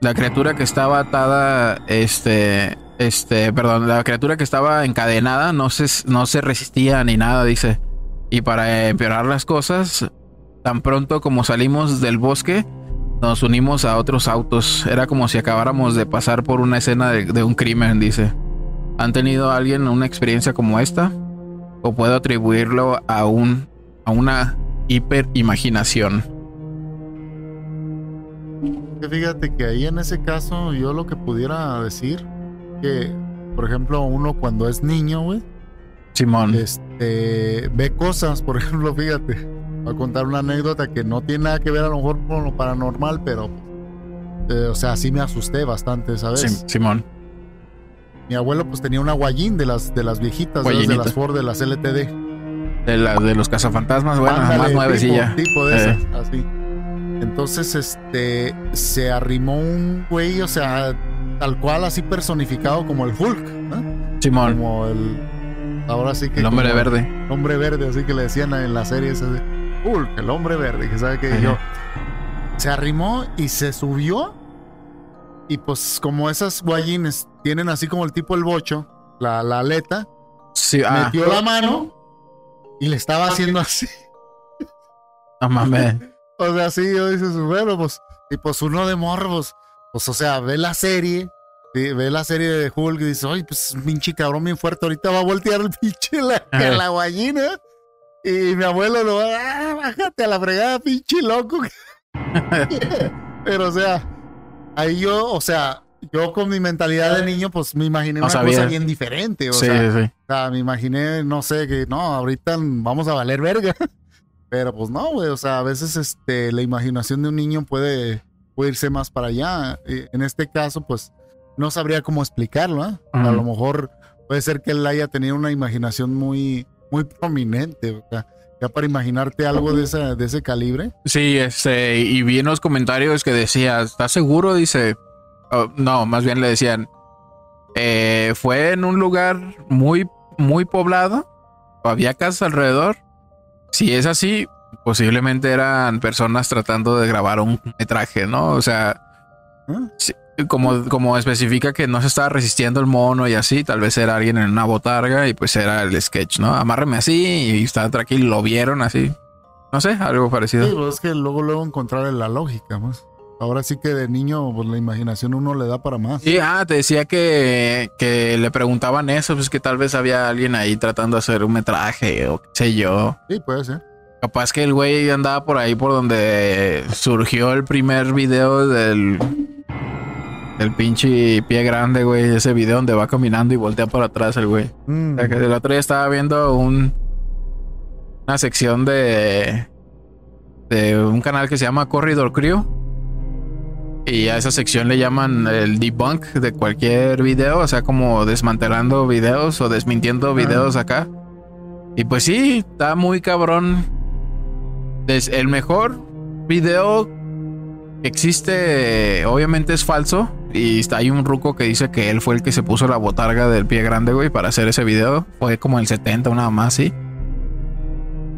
La criatura que estaba atada, este, este, perdón, la criatura que estaba encadenada no se, no se resistía ni nada, dice. Y para empeorar las cosas, tan pronto como salimos del bosque, nos unimos a otros autos. Era como si acabáramos de pasar por una escena de, de un crimen, dice. ¿Han tenido alguien una experiencia como esta? ¿O puedo atribuirlo a, un, a una hiperimaginación? Fíjate que ahí en ese caso yo lo que pudiera decir que, por ejemplo, uno cuando es niño, güey, Simón. este, ve cosas, por ejemplo, fíjate, voy a contar una anécdota que no tiene nada que ver a lo mejor con lo paranormal, pero, eh, o sea, sí me asusté bastante, ¿sabes? Sim- Simón. Mi abuelo pues tenía una guayín de las, de las viejitas, de las Ford, de las LTD. De, la, de los cazafantasmas, bueno, Ándale, más nuevecilla. Tipo, tipo de Eh. esas, así. Entonces, este, se arrimó un güey, o sea, tal cual así personificado como el Hulk, ¿no? Simón. Como el, ahora sí que El hombre verde. el hombre verde, así que le decían en la serie esa de Hulk, el hombre verde, que sabe que yo. Se arrimó y se subió. Y pues como esas guayines tienen así como el tipo el bocho, la, la aleta, Sí, ah, metió la mano y le estaba haciendo así. No mames. O sea, sí, yo dices, bueno, pues, y pues uno de morros, pues, o sea, ve la serie, sí, ve la serie de Hulk y dice, ay, pues, pinche cabrón bien fuerte, ahorita va a voltear el pinche la, la guayina. Y mi abuelo lo va, ah, bájate a la fregada, pinche loco. Pero, o sea, ahí yo, o sea, yo con mi mentalidad de niño, pues me imaginé No una sabías. cosa bien diferente. O Sí, sea, sí. o sea, me imaginé, no sé, que no, ahorita vamos a valer verga. Pero pues no, güey, o sea, a veces este, la imaginación de un niño puede, puede irse más para allá. Eh, En este caso, pues no sabría cómo explicarlo, ¿ah? A Ujú. lo mejor puede ser que él haya tenido una imaginación muy, muy prominente, o sea, ya para imaginarte algo de, esa, de ese calibre. Sí, este, y vi en los comentarios que decía, ¿estás seguro? Dice, oh, no, más bien le decían, eh, fue en un lugar muy, muy poblado, había casas alrededor. Si es así, posiblemente eran personas tratando de grabar un metraje, ¿no? O sea, sí, como, como especifica que no se estaba resistiendo el mono y así, tal vez era alguien en una botarga y pues era el sketch, ¿no? Amárreme así y estaba tranquilo, lo vieron así. No sé, algo parecido. Sí, pues es que luego, luego encontrar la lógica, pues. Ahora sí que de niño, pues la imaginación uno le da para más. Sí, ah, te decía que, que le preguntaban eso, pues que tal vez había alguien ahí tratando de hacer un metraje o qué sé yo. Sí, puede ser. Capaz que el güey andaba por ahí por donde surgió el primer video del, del pinche pie grande, güey. Ese video donde va caminando y voltea para atrás el güey. Mm. O sea, que el otro día estaba viendo un, una sección de, de un canal que se llama Corridor Crew. Y a esa sección le llaman el debunk de cualquier video, o sea, como desmantelando videos o desmintiendo videos acá. Y pues sí, está muy cabrón. Es el mejor video que existe, obviamente es falso. Y hay un ruco que dice que él fue el que se puso la botarga del pie grande, güey, para hacer ese video. Fue como el 70 o nada más, sí.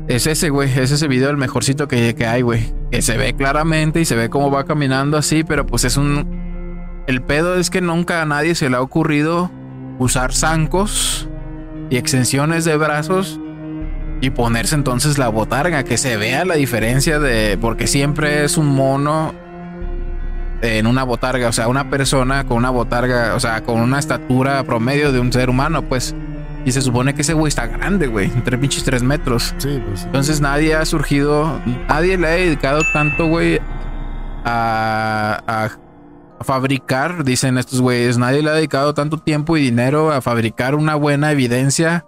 Es ese, güey, es ese video el mejorcito que, que hay, güey. Que se ve claramente y se ve cómo va caminando así, pero pues es un... El pedo es que nunca a nadie se le ha ocurrido usar zancos y extensiones de brazos y ponerse entonces la botarga, que se vea la diferencia de... Porque siempre es un mono en una botarga, o sea, una persona con una botarga, o sea, con una estatura promedio de un ser humano, pues. Y se supone que ese güey está grande, güey, entre pinches tres metros. Sí, pues sí. Entonces nadie ha surgido, nadie le ha dedicado tanto, güey, a, a- fabricar, dicen estos güeyes, nadie le ha dedicado tanto tiempo y dinero a fabricar una buena evidencia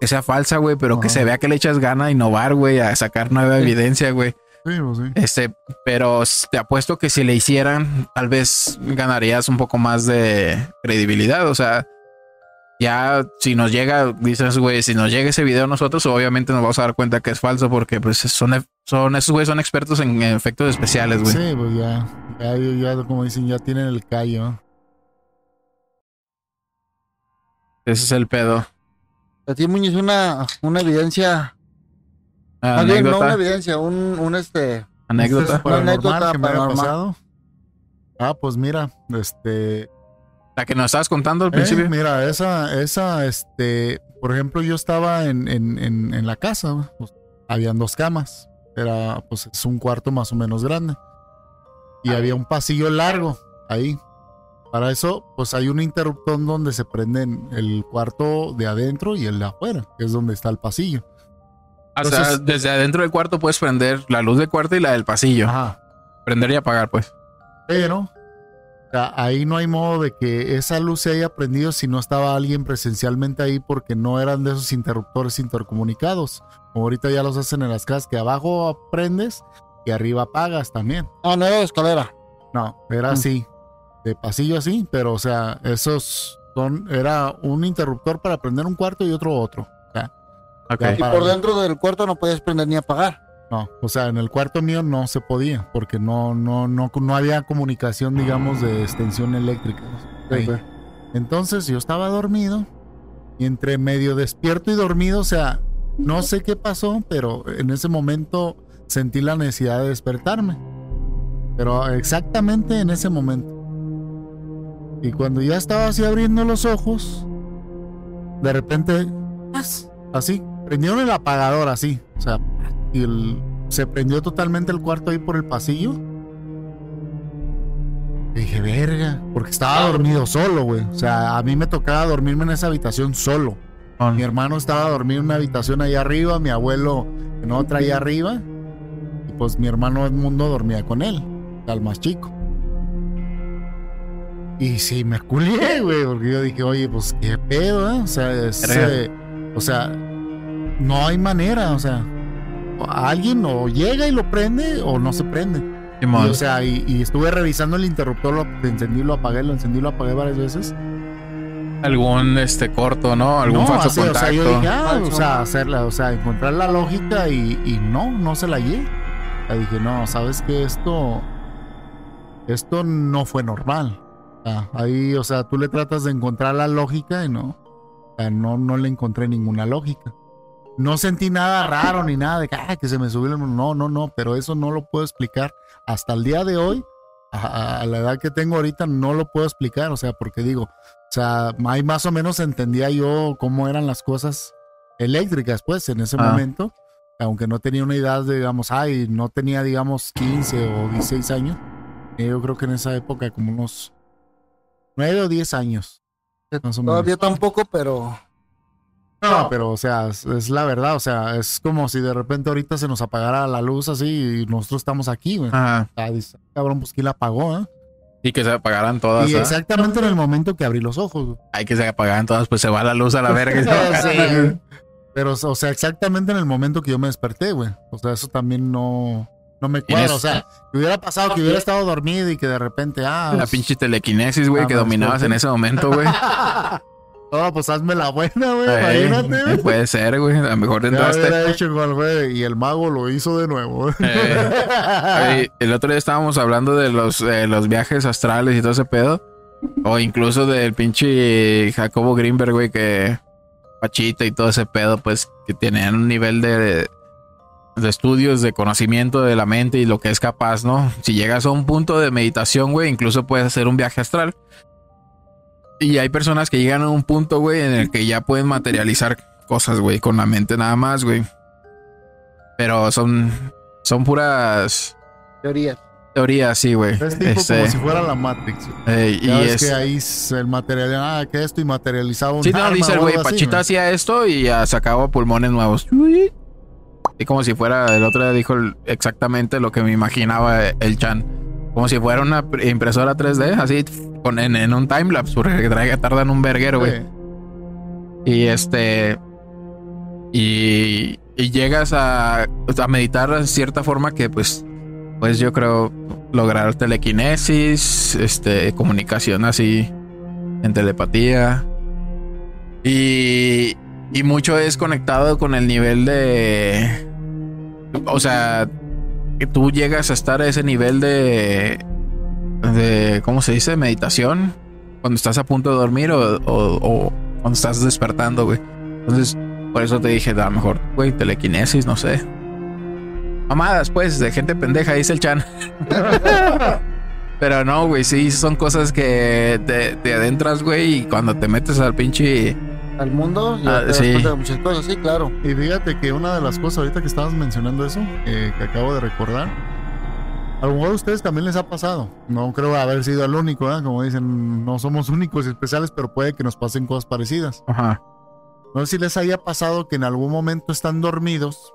que sea falsa, güey, pero que se vea que le echas gana a innovar, güey, a sacar nueva evidencia, güey. Sí, pues sí. Este, pero te apuesto que si le hicieran, tal vez ganarías un poco más de credibilidad. O sea, ya si nos llega, dices, güey, si nos llega ese video a nosotros, obviamente nos vamos a dar cuenta que es falso porque pues son, son esos güeyes son expertos en efectos especiales, güey. Sí, pues ya, ya, ya, como dicen, ya tienen el callo. Ese es el pedo. A ti, Muñiz, una, una evidencia. Bien, no una evidencia, un, un este. Anécdota. ¿Es paranormal anécdota que me paranormal. pasado? Ah, pues mira, este, La que nos estabas contando al Eh, principio. mira, esa, esa, este, por ejemplo, yo estaba en, en, en, en la casa, pues, habían dos camas, era, pues, es un cuarto más o menos grande, y había un pasillo largo ahí. Para eso, pues, hay un interruptor donde se prenden el cuarto de adentro y el de afuera, que es donde está el pasillo. O sea, desde adentro del cuarto puedes prender la luz del cuarto y la del pasillo. Ajá. Prender y apagar, pues. Pero o sea, ahí no hay modo de que esa luz se haya prendido si no estaba alguien presencialmente ahí porque no eran de esos interruptores intercomunicados. Como ahorita ya los hacen en las casas que abajo prendes y arriba apagas también. Ah, no era de escalera. No, era Mm. así, de pasillo así, pero o sea, esos son, era un interruptor para prender un cuarto y otro otro. O sea, Ok. Ya Y por dentro del cuarto no podías prender ni apagar. No, o sea, en el cuarto mío no se podía porque no, no, no, no había comunicación, digamos, de extensión eléctrica. Ok. Entonces yo estaba dormido y entre medio despierto y dormido, o sea, no sé qué pasó, pero en ese momento sentí la necesidad de despertarme. Pero exactamente en ese momento. Y cuando ya estaba así abriendo los ojos, de repente, así, prendieron el apagador así, o sea, y el, se prendió totalmente el cuarto ahí por el pasillo. Y dije, verga, porque estaba dormido solo, güey. O sea, a mí me tocaba dormirme en esa habitación solo. Mi hermano estaba dormido en una habitación ahí arriba, mi abuelo en otra ahí arriba. Y pues mi hermano Edmundo dormía con él, al más chico. Y sí, me culié, güey, porque yo dije, oye, pues qué pedo, ¿eh? O sea, eh, o sea, no hay manera, o sea, alguien o llega y lo prende o no se prende. Y, o sea, y, estuve revisando el interruptor, lo encendí, lo apagué, lo encendí, lo apagué varias veces. Algún este corto, ¿no? Algún falso contacto. O sea, yo dije, ah, o sea, hacerla, o sea, encontrar la lógica y, y no, no se la hallé. O dije, no, sabes que esto, esto no fue normal. ahí, o sea, tú le tratas de encontrar la lógica y no, o sea, no, no le encontré ninguna lógica. No sentí nada raro ni nada de que, ah, que se me subió. No, no, no, pero eso no lo puedo explicar. Hasta el día de hoy, a, la edad que tengo ahorita, no lo puedo explicar. O sea, porque digo, o sea, ahí más o menos entendía yo cómo eran las cosas eléctricas, pues, en ese ah. momento. Aunque no tenía una edad, digamos, ay, no tenía, digamos, 15 o 16 años. Yo creo que en esa época, como unos 9 o 10 años. Todavía tampoco, pero no, pero o sea, es, la verdad, o sea, es como si de repente ahorita se nos apagara la luz así y nosotros estamos aquí, güey. Ajá. cabrón, pues quién la apagó, ¿eh? Y que se apagaran todas. Y ¿eh? exactamente en el momento que abrí los ojos. Güey. Hay que se apagaran todas, pues se va la luz a la verga. sí. Pero, o sea, exactamente en el momento que yo me desperté, güey. O sea, eso también no, no me cuadra. O sea, que hubiera pasado que hubiera estado dormido y que de repente, ah. La pues pinche telequinesis, güey, ah, que dominabas en ese momento, güey. No, pues hazme la buena, güey. Imagínate. Puede ser, güey. A lo mejor entraste. Hecho y el mago lo hizo de nuevo. el otro día estábamos hablando de los, los viajes astrales y todo ese pedo. O incluso del pinche Jacobo Greenberg, güey, que Pachita y todo ese pedo, pues que tenían un nivel de, de estudios, de conocimiento de la mente y lo que es capaz, ¿no? Si llegas a un punto de meditación, güey, incluso puedes hacer un viaje astral. Y hay personas que llegan a un punto, güey, en el que ya pueden materializar cosas, güey, con la mente nada más, güey. Pero son, son puras teorías. Teorías, sí, güey. Es tipo como si fuera la Matrix. y es que ahí el material, ah, que esto y materializado un Sí, no, dice el güey, Pachita hacía esto y ya sacaba pulmones nuevos. Y como si fuera, el otro día dijo exactamente lo que me imaginaba el Chan. Como si fuera una impresora 3D, así en, un timelapse, porque tardan un verguero, güey. Y este. Y, y llegas a, a meditar de cierta forma que, pues, pues yo creo lograr telequinesis, este, comunicación así en telepatía. Y, y mucho es conectado con el nivel de. O sea, que tú llegas a estar a ese nivel de de, ¿cómo se dice? Meditación. Cuando estás a punto de dormir o, o, cuando estás despertando, güey. Entonces, por eso te dije, a mejor, güey, telequinesis, no sé. Mamadas, pues, de gente pendeja, dice el Chan. Pero no, güey, sí, son cosas que te, te adentras, güey, y cuando te metes al pinche... Al mundo, ah, sí. muchas cosas, sí, claro. Y fíjate que una de las cosas ahorita que estabas mencionando eso, que acabo de recordar, a lo mejor a ustedes también les ha pasado. No creo haber sido el único, ¿eh? Como dicen, no somos únicos y especiales, pero puede que nos pasen cosas parecidas. Ajá. No sé si les haya pasado que en algún momento están dormidos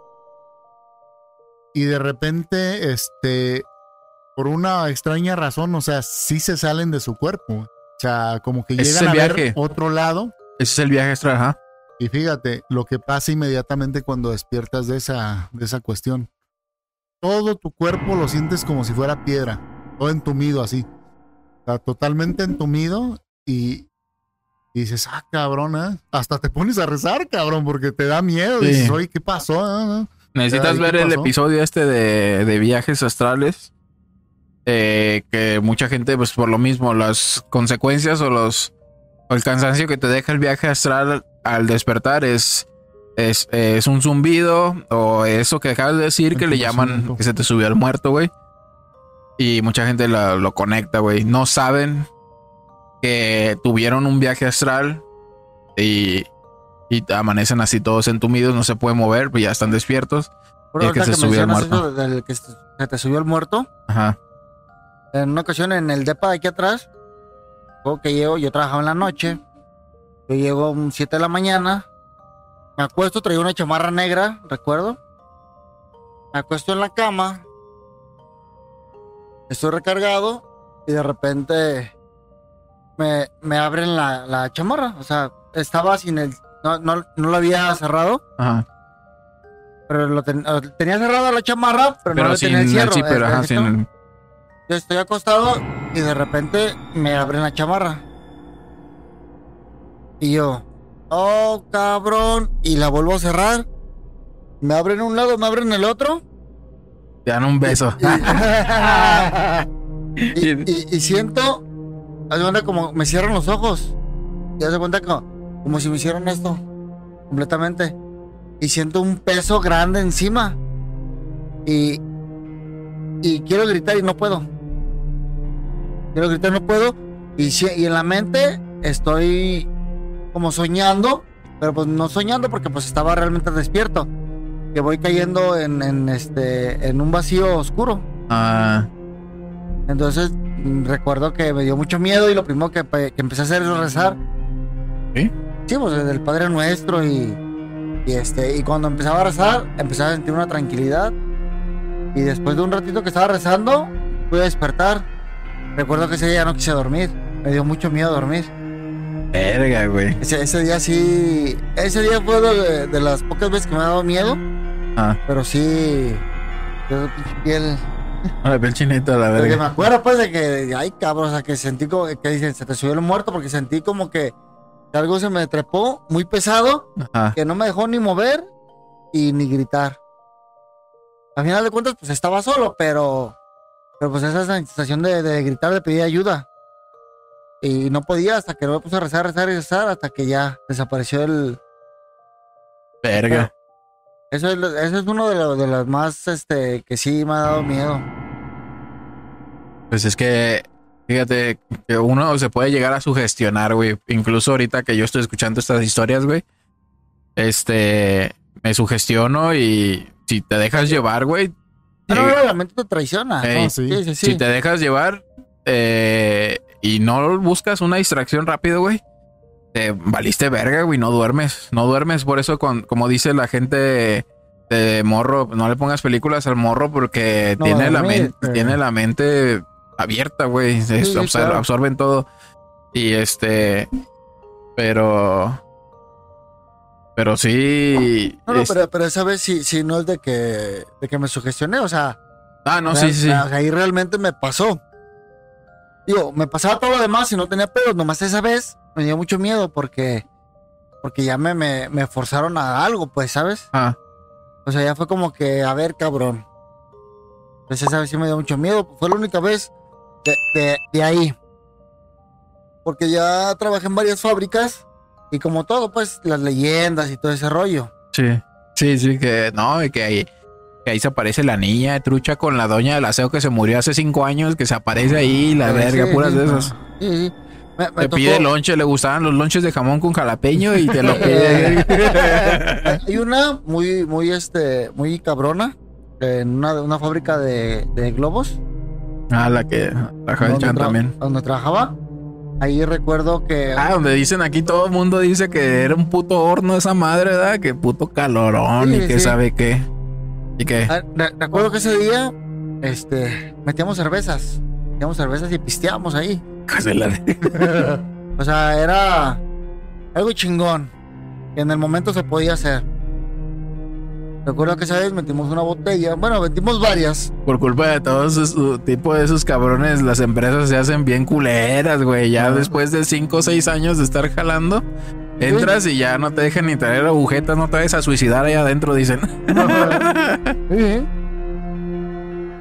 y de repente, este, por una extraña razón, o sea, sí se salen de su cuerpo. O sea, como que llegan a ver otro lado. Ese es el viaje extra, ajá. Y fíjate, lo que pasa inmediatamente cuando despiertas de esa, de esa cuestión todo tu cuerpo lo sientes como si fuera piedra, todo entumido así. O sea, totalmente entumido y, dices, ah, cabrón, ¿eh? hasta te pones a rezar, cabrón, porque te da miedo. Dices, oye, ¿qué pasó? Ah, Necesitas ver el episodio este de, de viajes astrales. Eh, que mucha gente, pues por lo mismo, las consecuencias o los o el cansancio que te deja el viaje astral al despertar es es, es un zumbido o eso que acabas de decir que le llaman que se te subió al muerto, güey. Y mucha gente lo, conecta, güey. No saben que tuvieron un viaje astral y, y amanecen así todos entumidos, no se pueden mover, pues ya están despiertos. Por Y el que se subió el muerto. del que se se te subió el muerto. Ajá. En una ocasión en el depa de aquí atrás, luego que llego, yo trabajaba en la noche. Yo llego a un 7 de la mañana. Me acuesto, traía una chamarra negra, recuerdo. Me acuesto en la cama. Estoy recargado y de repente me, me abren la, la chamarra. O sea, estaba sin el... No, no, no lo había cerrado, Ajá. pero lo ten- eh, tenía cerrada la chamarra, pero, no Pero sin tenía el el cierre. zipper, eh, ajá, eh, sin el- Yo estoy acostado y de repente me abren la chamarra. Y yo, oh cabrón, y la vuelvo a cerrar. Me abren un lado, me abren el otro. Te dan un beso. Y, y- y siento, haz de cuenta como me cierran los ojos. Y haz de cuenta como, como si me hicieran esto completamente. Y siento un peso grande encima. Y, y quiero gritar y no puedo. Quiero gritar y no puedo. Y, si- y en la mente estoy como soñando, pero pues no soñando porque pues estaba realmente despierto. Que voy cayendo en, en este en un vacío oscuro. Ah, Entonces mm, recuerdo que me dio mucho miedo y lo primero que, que empecé a hacer es rezar. ¿Sí? Sí, pues del Padre Nuestro y, y este y cuando empezaba a rezar empezaba a sentir una tranquilidad y después de un ratito que estaba rezando pude despertar. Recuerdo que ese día no quise dormir, me dio mucho miedo dormir. verga, güey. Ese, ese día sí, ese día fue de, de las pocas veces que me ha dado miedo, Ah, pero sí, yo piel la piel chinita, la Porque me verga. acuerdo pues de que, ay cabrón, o sea, que sentí como que dicen, se te subió el muerto porque sentí como que algo se me trepó muy pesado, Ajá. que no me dejó ni mover y ni gritar. Al final de cuentas, pues estaba solo, pero, pero pues esa sensación de, de gritar, de pedir ayuda. Y no podía hasta que me puse a rezar, rezar y rezar hasta que ya desapareció el... Verga. Eso es, lo- eso es uno de, los de las más, este, que sí me ha dado miedo. Pues es que, fíjate, que uno se puede llegar a sugestionar, güey. Incluso ahorita que yo estoy escuchando estas historias, güey. Este, me sugestiono y si te dejas llevar, güey. No, eh, no, la mente te traiciona. Ah, sí. Sí, sí. Si te dejas llevar eh, y no buscas una distracción rápido, güey, te valiste verga, güey, no duermes. No duermes. Por eso, con, como dice la gente de morro, no le pongas películas al morro porque No tiene, la mente, eh. tiene la mente abierta, güey. Absor- claro. Absorben todo. Y este, pero... Pero sí... No, no, es- pero, pero esa vez sí, sí no es de que, de que me sugestioné, o sea, ah, no, real- sí, sí. ahí realmente me pasó. Digo, me pasaba todo lo demás y no tenía pedos, nomás esa vez me dio mucho miedo porque, porque ya me, me, me forzaron a algo, pues, ¿sabes? Ah, O sea, ya fue como que, a ver, cabrón. Pues esa vez sí me dio mucho miedo, fue la única vez de, de, de ahí. Porque ya trabajé en varias fábricas y como todo, pues, las leyendas y todo ese rollo. Sí, sí, sí, que no, y que ahí, que ahí se aparece la niña de trucha con la doña del aseo que se murió hace cinco años, que se aparece ahí, la Sí, verga, sí, puras sí. de esas. Sí, sí. Me, me Te tocó- pide lonche, le gustaban los lonches de jamón con jalapeño y te lo pide. Hay una muy, muy, este, muy cabrona en una, una fábrica de, de globos. ah, la que el donde también. Donde trabajaba. Ahí recuerdo que. Ah, donde dicen aquí todo el mundo dice que era un puto horno esa madre, ¿verdad? Que puto calorón Sí, y que sí. sabe qué. Y que, Ah, re- recuerdo que ese día, este, metíamos cervezas. Metíamos cervezas y pisteábamos ahí. O sea, era algo chingón. Que en el momento se podía hacer. Recuerdo que esa vez metimos una botella. Bueno, metimos varias. por culpa de todos esos tipo de esos cabrones, las empresas se hacen bien culeras, güey. Ya después de cinco o seis años de estar jalando, entras y ya no te dejan ni traer agujetas, no te vayas a suicidar ahí adentro, dicen. Sí.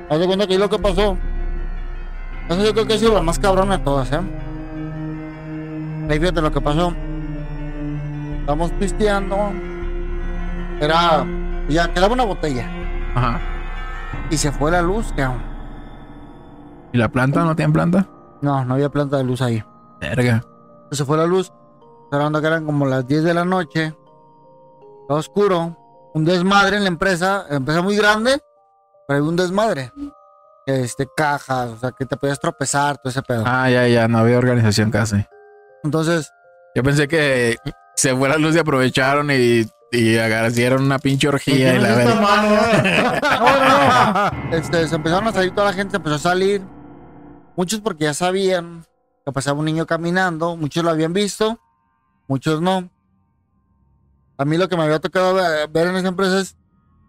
Haz de cuenta que ahí lo que pasó. Eso yo creo que ha sido la más cabrona de todas, ¿eh? Ahí fíjate lo que pasó. Estamos pisteando. Era. Ya quedaba una botella. Ajá. Y se fue la luz, cabrón. ¿Y la planta no tiene planta? No, no había planta de luz ahí. Verga. Se fue la luz. Hablando que eran como las 10 de la noche. Estaba oscuro. un desmadre en la empresa, empresa muy grande, pero hay un desmadre. Este, cajas, o sea, que te podías tropezar, todo ese pedo. Ah, ya, ya, no había organización casi. Entonces, Yo pensé que se fue la luz y aprovecharon y, y agarraron una pinche orgía y la Esta verdad. mano, no, no, no. Este, se empezaron a salir toda la gente, empezó a salir. Muchos porque ya sabían que pasaba un niño caminando, muchos lo habían visto, muchos no. A mí lo que me había tocado ve- ver en esa empresa es,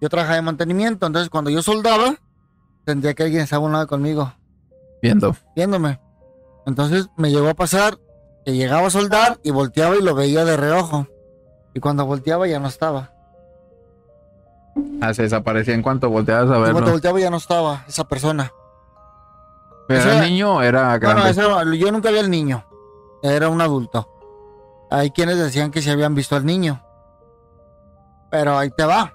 yo trabajaba en mantenimiento, entonces cuando yo soldaba, sentía que alguien estaba a un lado conmigo, Viendo. viéndome. Entonces me llegó a pasar que llegaba a soldar y volteaba y lo veía de reojo. Y cuando volteaba ya no estaba. Ah, se desaparecía en cuanto volteabas a Y cuando verlo. volteaba ya no estaba esa persona. ¿Pero Ese era era- niño o era grande? no, ese- yo nunca vi al niño. Era un adulto. Hay quienes decían que se habían visto al niño. Pero ahí te va.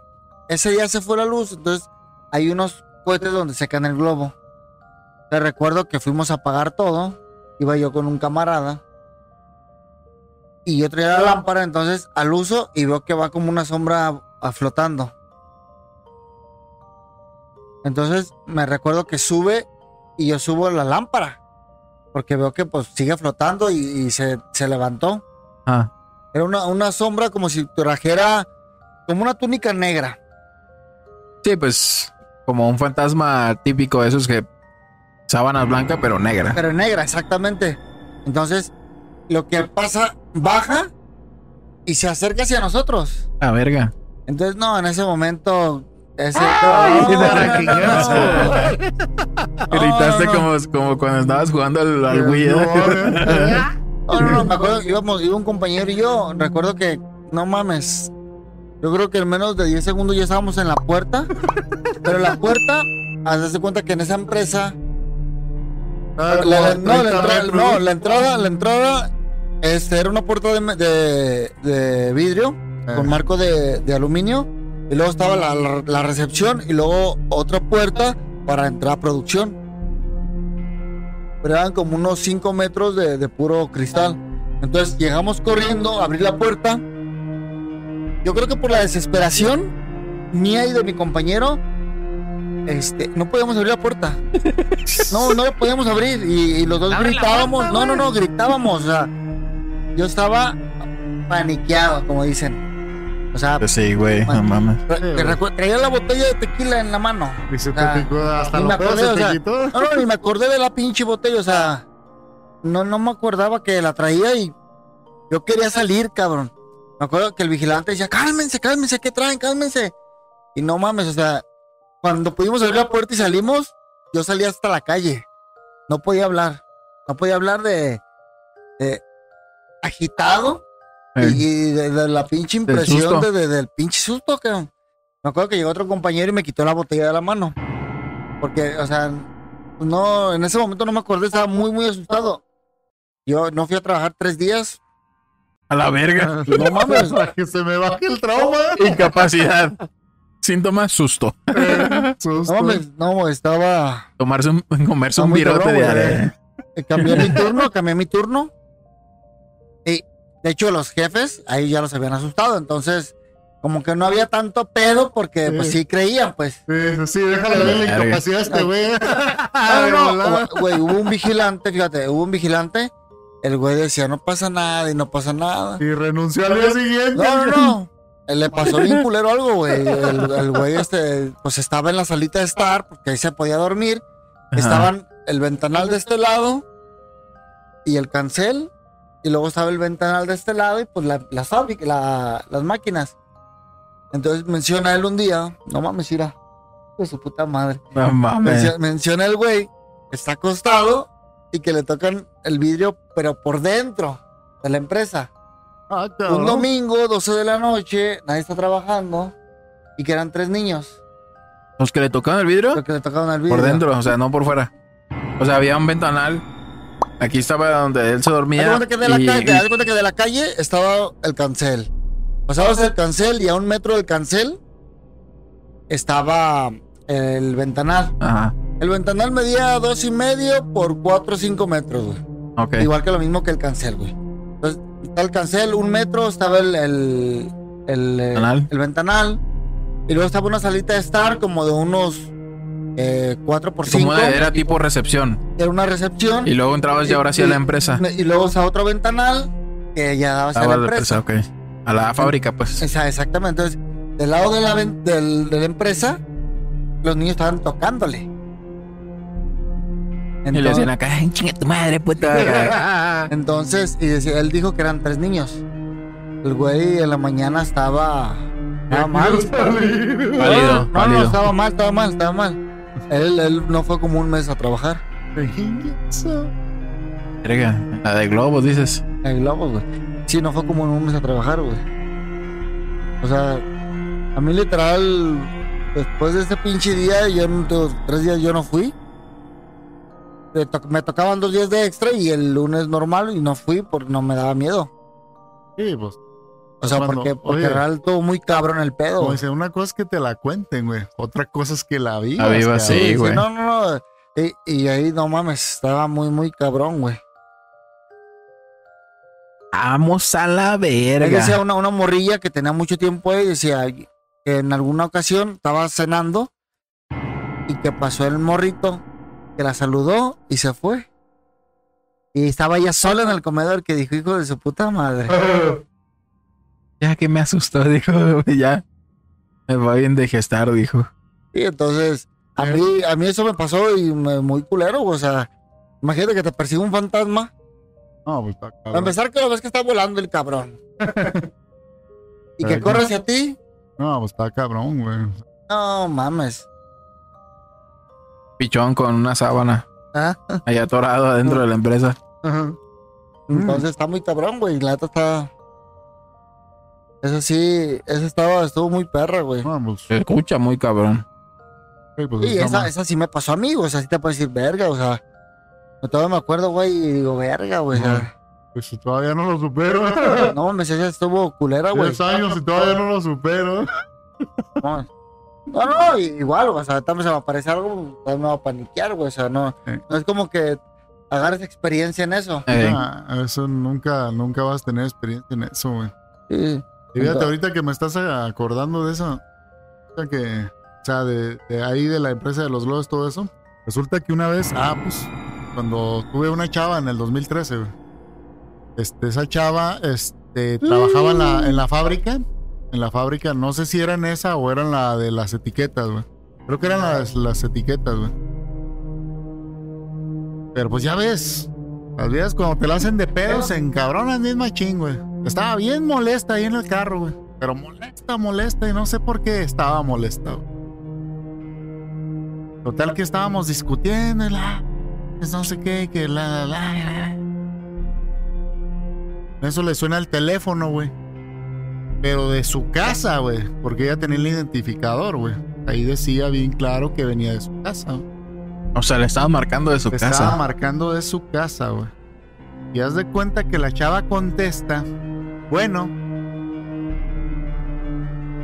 Ese día se fue la luz, entonces hay unos cohetes donde secan el globo. Te recuerdo que fuimos a apagar todo. Iba yo con un camarada. Y yo traía la lámpara, entonces al uso y veo que va como una sombra flotando. Entonces me recuerdo que sube y yo subo la lámpara. Porque veo que pues sigue flotando y, y se, se levantó. Ah, Era una, una sombra como si trajera como una túnica negra. sí, pues como un fantasma típico de esos que sábanas blanca pero negra. Pero negra, exactamente. Entonces, lo que pasa, baja y se acerca hacia nosotros. La verga. Entonces, no, en ese momento. Ese, Ay, no, no. Gritaste no. como, como cuando estabas jugando al, al Wii. ¿eh? No, no, no, me acuerdo, íbamos, iba un compañero y yo, recuerdo que, no mames, yo creo que en menos de 10 segundos ya estábamos en la puerta, pero la puerta, de cuenta que en esa empresa, Ah, la- la- como no, la 30 entrada, no, la entrada, la entrada, este, era una puerta de, de- de vidrio, con marco de, de aluminio, y luego estaba la, la- la recepción, y luego otra puerta para entrar a producción. Pero eran como unos 5 metros de, de puro cristal. Entonces llegamos corriendo, abrí la puerta. Yo creo que por la desesperación mía y de mi compañero, este, no podíamos abrir la puerta. No, no la podíamos abrir. Y, y los dos Abre gritábamos. puerta, no, no, no, gritábamos. O sea, yo estaba paniqueado, como dicen. O sea, Pues sí, güey, no mames. traía la botella de tequila en la mano. Y se te picó hasta ni me los acordé, se o te sea, quitó. No, no, ni me acordé de la pinche botella, o sea, no, no me acordaba que la traía y yo quería salir, cabrón. Me acuerdo que el vigilante decía, cálmense, cálmense, ¿qué traen? Cálmense. Y no mames, o sea, cuando pudimos abrir la puerta y salimos, yo salí hasta la calle. No podía hablar. No podía hablar de, de agitado y, Eh, y de, de la pinche Del impresión susto. de, de- del pinche susto, cabrón. Me acuerdo que llegó otro compañero y me quitó la botella de la mano. Porque, o sea, no, en ese momento no me acordé, estaba muy, muy asustado. Yo no fui a trabajar tres días. A la verga. No mames. Para que se me baje el trauma. Incapacidad. Síntomas, susto. Susto. No mames, no, estaba. Tomarse un, comerse un virote de arena. eh, Cambié mi turno, cambié mi turno. De hecho, los jefes ahí ya los habían asustado. Entonces, como que no había tanto pedo porque, pues sí creían, pues. Sí, sí, déjale ver la incapacidad a este güey. No, De no, güey, hubo un vigilante, fíjate, hubo un vigilante. El güey decía, no pasa nada y no pasa nada. Y renunció al día siguiente. No, no, no. Le pasó bien culero algo, güey. El, el güey, este, pues estaba en la salita de estar, porque ahí se podía dormir. Ajá. Estaban el ventanal de este lado y el cancel. Y luego estaba el ventanal de este lado y pues la, la fábrica, la- las máquinas. Entonces menciona él un día, no mames, mira, de su puta madre. No mames. Mencio- menciona el güey que está acostado y que le tocan el vidrio, pero por dentro de la empresa. Ah. Un domingo, 12 de la noche, nadie está trabajando y que eran tres niños Los que le tocaron el vidrio los que le tocaban el vidrio. por dentro, o sea, no por fuera. O sea, había un ventanal. Aquí estaba donde él se Haz de dormía. cuenta que de la y- calle, haz de cuenta que de la calle estaba el cancel. Pasabas el cancel y a un metro del cancel estaba el ventanal. Ajá. El ventanal medía dos y medio por cuatro o cinco metros, güey. Ok. Igual que lo mismo que el cancel, güey. Entonces, está el cancel, un metro, estaba el, el, el, eh, Ventanal. el ventanal. Y luego estaba una salita de estar como de unos eh, 4 por 5 Como de- era tipo recepción. Era una recepción. Y luego entrabas ya ahora sí a la empresa. Y luego estaba otro ventanal que ya daba hacia Estaba la la empresa. empresa, ok. A la fábrica, pues. Esa- exactamente. Entonces, del lado de la, del- de la empresa, los niños estaban tocándole. Y le decían acá, "Ay, chinga tu madre, puta. Entonces, y decía, él dijo que eran tres niños. El güey en la mañana estaba, estaba mal. Válido, no, no, válido. no, estaba mal, estaba mal, estaba mal. Él, él no fue como un mes a trabajar. Verga, La de globos, dices. El globo, güey. Sí, no fue como un mes a trabajar, güey. O sea, a mí literal, después de ese pinche día, yo de- tres días yo no fui. Me tocaban dos días de extra y el lunes normal y no fui porque no me daba miedo. Sí, pues. O sea, Cuando- porque, porque oye. real estuvo muy cabrón el pedo. Como dice, una cosa es que te la cuenten, güey. Otra cosa es que la vivas. La vivas, sí, güey. No, no, no. Y, y ahí, no mames, estaba muy, muy cabrón, güey. Vamos a la Él verga. decía una, una morrilla que tenía mucho tiempo ahí, decía que en alguna ocasión estaba cenando y que pasó el morrito, que la saludó y se fue. Y estaba ella sola en el comedor que dijo, hijo de su puta madre. Ya que me asustó, dijo, ya. Me va bien de gestar, dijo. Y entonces, a mí, a mí eso me pasó y me, muy culero, güey, o sea, imagínate que te persigue un fantasma. No, pues está cabrón. empezar que lo ves que está volando el cabrón. y que corre hacia ti. No, pues está cabrón, güey. No mames. Pichón con una sábana. Ah. Ahí atorado adentro de la empresa. Entonces está muy cabrón, güey. La neta está. Eso sí, eso estaba, estuvo muy perra, güey. No, pues, Se escucha muy cabrón. sí, pues, Y está esa, esa sí me pasó a mí, güey. O sea, sí te puedes decir verga, o sea. Yo todavía me acuerdo, güey, y digo, verga, güey. o sea, Pues todavía no lo supero. no mames, esa estuvo culera, güey. Diez años y todavía no lo supero. No, no, no, igual, güey, o sea, también se me aparece algo, también me va a paniquear, güey. O sea, no, Sí. no es como que agarres experiencia en eso. Eh, Ah, eso nunca, nunca vas a tener experiencia en eso, güey. Sí. Y fíjate, ahorita que me estás acordando de eso, que, o sea, de, de ahí de la empresa de los globos, todo eso, resulta que una vez, ah, pues, cuando tuve una chava en el 2013, güey, este, esa chava, este, trabajaba en la, en la fábrica, en la fábrica, no sé si era en esa o era en la de las etiquetas, güey. Creo que eran las, las etiquetas, güey. Pero pues ya ves, las vidas cuando te la hacen de pedo se encabronan bien machín, güey. Estaba bien molesta ahí en el carro, güey. Pero molesta, molesta y no sé por qué estaba molesta, güey. Total que estábamos discutiendo y la... pues no sé qué, que la... la, la, la. Eso le suena el teléfono, güey. Pero de su casa, güey. Porque ella tenía el identificador, güey. Ahí decía bien claro que venía de su casa, güey. o sea, le estaban marcando de su Estaba casa. marcando de su casa, güey. Y haz de cuenta que la chava contesta, bueno.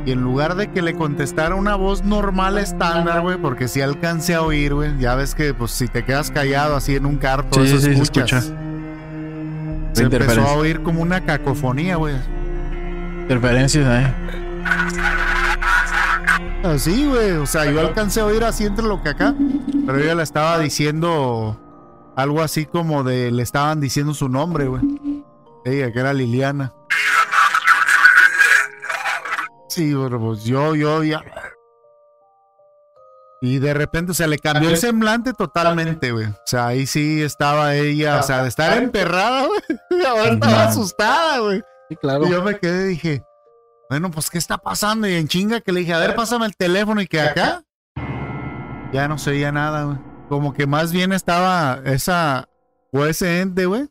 Y en lugar de que le contestara una voz normal estándar, güey, porque si alcancé a oír, güey. Ya ves que, pues, si te quedas callado así en un carro, todo Sí, eso sí, sí, se escuchas. escucha. Se empezó a oír como una cacofonía, güey. Interferencias, eh. Así, güey. O sea, yo alcancé a oír así entre lo que acá. Pero ella le estaba diciendo algo así como de. Le estaban diciendo su nombre, güey. Ella, que era Liliana. Sí, bueno, pues yo, yo, ya. Y de repente, o sea, le cambió el semblante totalmente, güey. O sea, ahí sí estaba ella, o sea, de estar emperrada, güey. Ahora estaba asustada, güey. Sí, claro. Y yo me quedé y dije, bueno, pues, ¿qué está pasando? Y en chinga que le dije, a ver, pásame el teléfono y que acá ya no se oía nada, güey. Como que más bien estaba esa, o ese ente, güey,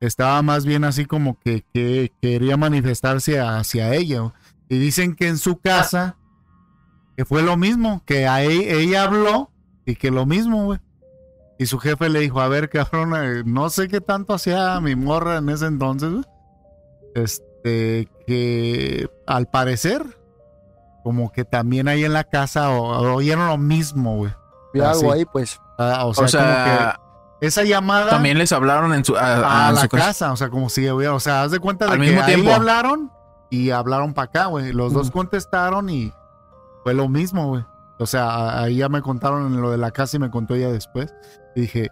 estaba más bien así como que, que quería manifestarse hacia ella, güey. Y dicen que en su casa, que fue lo mismo, que a e- ella habló y que lo mismo, güey. Y su jefe le dijo, a ver, cabrón, eh, no sé qué tanto hacía mi morra en ese entonces, güey. Este, que al parecer, como que también ahí en la casa o- oyeron lo mismo, güey. Vi algo ahí, pues. Ah, o sea, O sea, como que esa llamada también les hablaron en su, a, a, a- en la su casa. casa, o sea, como si hubiera, o sea, haz de cuenta de Al que mismo ahí le hablaron y hablaron para acá, güey. Los dos contestaron y fue lo mismo, güey. O sea, ahí ya me contaron lo de la casa y me contó ella después. Y dije,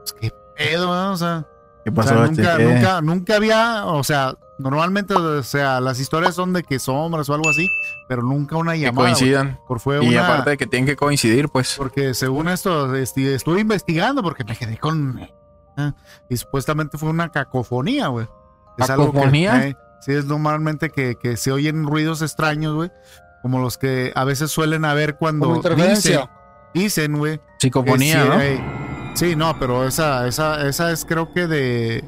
pues qué pedo, ¿no? O sea, ¿Qué o pasó? sea, este? nunca, ¿Qué? nunca, nunca había, o sea, normalmente, o sea, las historias son de que sombras o algo así, pero nunca una Que llamada. güey. coincidan. Por fue Y una, aparte de que tienen que coincidir, pues. porque según esto, este, estuve investigando porque me quedé con... ah, y supuestamente fue una cacofonía, güey. Que, ¿Cacofonía? eh, sí, es normalmente que, que se oyen ruidos extraños, güey. Como los que a veces suelen haber cuando dicen, dicen, güey. que Psicofonía, sí, ¿no? eh, sí, no, pero esa, esa, esa es creo que de...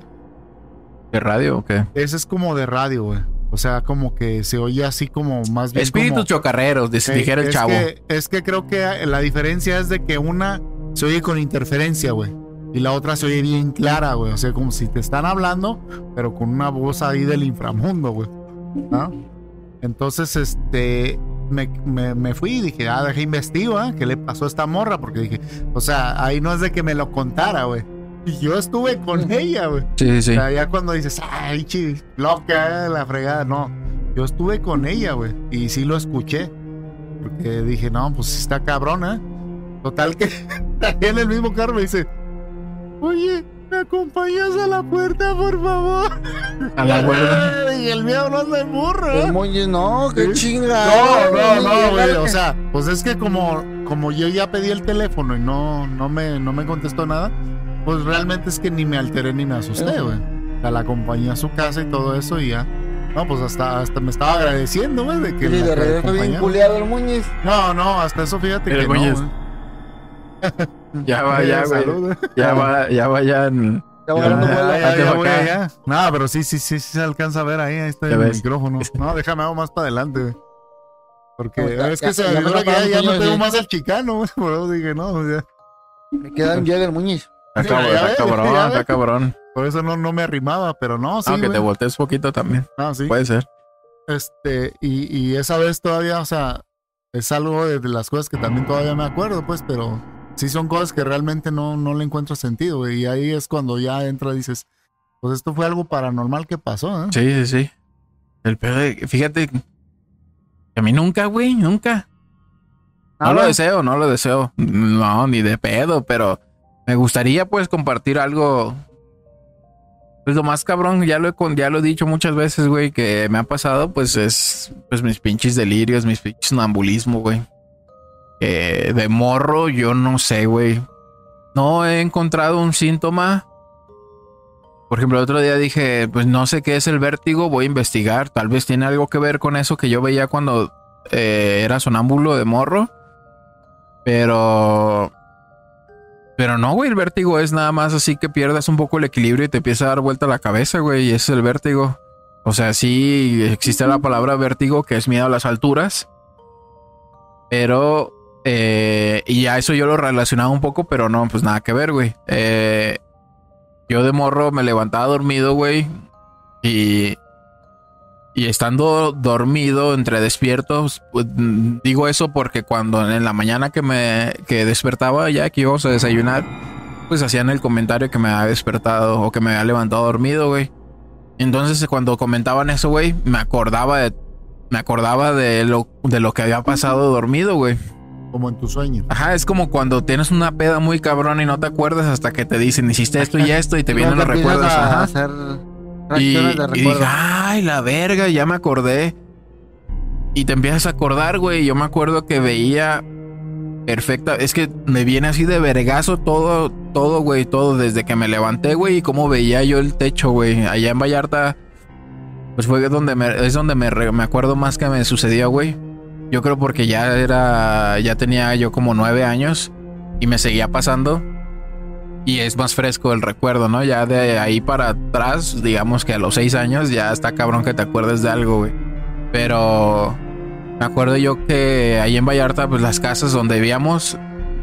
¿De radio o qué? Esa es como de radio, güey. O sea, como que se oye así como más bien Espíritus como- chocarreros, Ey, dijera el es chavo. Que, es que creo que la diferencia es de que una se oye con interferencia, güey. Y la otra se oye bien clara, güey. O sea, como si te están hablando, pero con una voz ahí del inframundo, güey. ¿No? Entonces, este. Me, me- me fui y dije, ah, deja investigo, ¿eh? ¿Qué le pasó a esta morra? Porque dije, o sea, ahí no es de que me lo contara, güey. Y yo estuve con ella, güey. Sí, sí, sí. O sea, ya cuando dices, ay, chi, loca, eh, la fregada, no. Yo estuve con ella, güey, y sí lo escuché. Porque dije, no, pues está cabrona. Total que en el mismo carro me dice, oye, ¿me acompañas a la puerta, por favor? A la huelga. Y el miedo no es de burro, ¿eh? No, qué Sí. chinga. No, no, no, güey. O sea, pues es que como, como yo ya pedí el teléfono y no, no, me, no me contestó nada, pues realmente es que ni me alteré ni me asusté, güey. O sea, la acompañé a su casa y todo eso y ya. No, pues hasta, hasta me estaba agradeciendo, güey, de que. Y la- de regreso bien culiado el Muñiz. No, no, hasta eso fíjate El que no, Muñiz. güey. Ya va, ya, güey. Salud, eh. Ya va, ya vayan. Ya Ya, volando Ya, ya, Hazte ya pa' voy allá. No, pero sí, sí, sí, sí se alcanza a ver ahí. Ahí está Ya el ves. micrófono. No, déjame hago más para adelante, güey. Porque No, ya- es que ya- se ya me que ya, ya no tengo sí. más al chicano, güey. Por eso dije, no, pues ya. Me queda un llega el Muñiz. Está cabrón, está ves, cabrón, está. Por eso no, no me arrimaba, pero no, sí. Aunque te voltees poquito también. No, sí. Puede ser. Este, y, y esa vez todavía, o sea, es algo de, de las cosas que también todavía me acuerdo, pues, pero sí son cosas que realmente no, no le encuentro sentido. Y ahí es cuando ya entra y dices, pues esto fue algo paranormal que pasó, ¿eh? Sí, sí, sí. El pedo de- fíjate. que A mí nunca, güey, nunca. No Nada. lo deseo, no lo deseo. No, ni de pedo, pero me gustaría pues compartir algo. Pues lo más cabrón, ya lo he, ya lo he dicho muchas veces, güey, que me ha pasado, pues es pues mis pinches delirios, mis pinches sonambulismo, güey. Eh, de morro, yo no sé, güey. No he encontrado un síntoma. Por ejemplo, el otro día dije, pues no sé qué es el vértigo, voy a investigar. Tal vez tiene algo que ver con eso que yo veía cuando eh, era sonámbulo de morro. Pero. Pero no, güey, el vértigo es nada más así que pierdas un poco el equilibrio y te empieza a dar vuelta la cabeza, güey, y ese es el vértigo. O sea, sí existe la palabra vértigo, que es miedo a las alturas. Pero. eh, y a eso yo lo relacionaba un poco, pero no, pues nada que ver, güey. Eh, yo de morro me levantaba dormido, güey. Y. Y estando dormido, entre despiertos, pues, digo eso porque cuando en la mañana que me que despertaba ya que íbamos a desayunar, pues hacían el comentario que me había despertado o que me había levantado dormido, güey. Entonces cuando comentaban eso, güey, me acordaba de me acordaba de lo de lo que había pasado dormido, güey. Como en tu sueño. Ajá, es como cuando tienes una peda muy cabrón y no te acuerdas hasta que te dicen hiciste esto y esto y te vienen los a Ajá. hacer Y, reacciones de y dije, recuerdo. ay, la verga, ya me acordé. Y te empiezas a acordar, güey. Yo me acuerdo que veía perfecta. Es que me viene así de vergazo todo, todo, güey, todo desde que me levanté, güey, y cómo veía yo el techo, güey. Allá en Vallarta, pues fue donde me, es donde me, me acuerdo más que me sucedió, güey. Yo creo porque ya era, ya tenía yo como nueve años y me seguía pasando. Y es más fresco el recuerdo, ¿no? Ya de ahí para atrás, digamos que a los seis años ya está cabrón que te acuerdes de algo, güey. Pero me acuerdo yo que ahí en Vallarta, pues las casas donde vivíamos,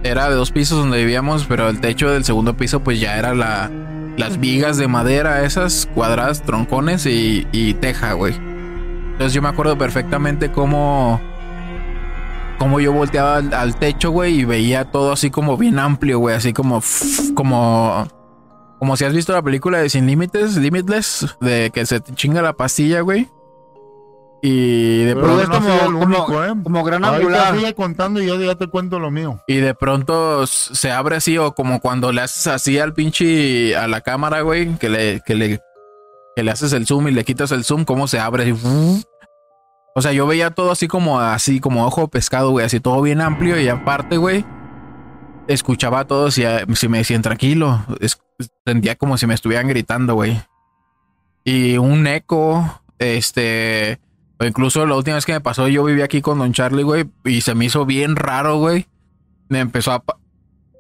era de dos pisos donde vivíamos, pero el techo del segundo piso, pues ya era la, las vigas de madera, esas cuadradas, troncones y, y teja, güey. Entonces yo me acuerdo perfectamente cómo como yo volteaba al, al techo, güey, y veía todo así como bien amplio, güey, así como, como, como si has visto la película de Sin Límites, Limitless, de que se te chinga la pastilla, güey. Y de Pero pronto, es no como- el como- único, ¿eh? Como gran Ahorita angular. sigue contando y yo ya te cuento lo mío. y de pronto se abre así, o como cuando le haces así al pinche a la cámara, güey, que le, que le, que le haces el zoom y le quitas el zoom, cómo se abre así. O sea, yo veía todo así como así, como ojo de pescado, güey, así todo bien amplio, y aparte, güey, escuchaba a todos y a- si me decían tranquilo, es- sentía como si me estuvieran gritando, güey. Y un eco, este, o incluso la última vez que me pasó, yo vivía aquí con Don Charlie, güey, y se me hizo bien raro, güey. Me empezó a...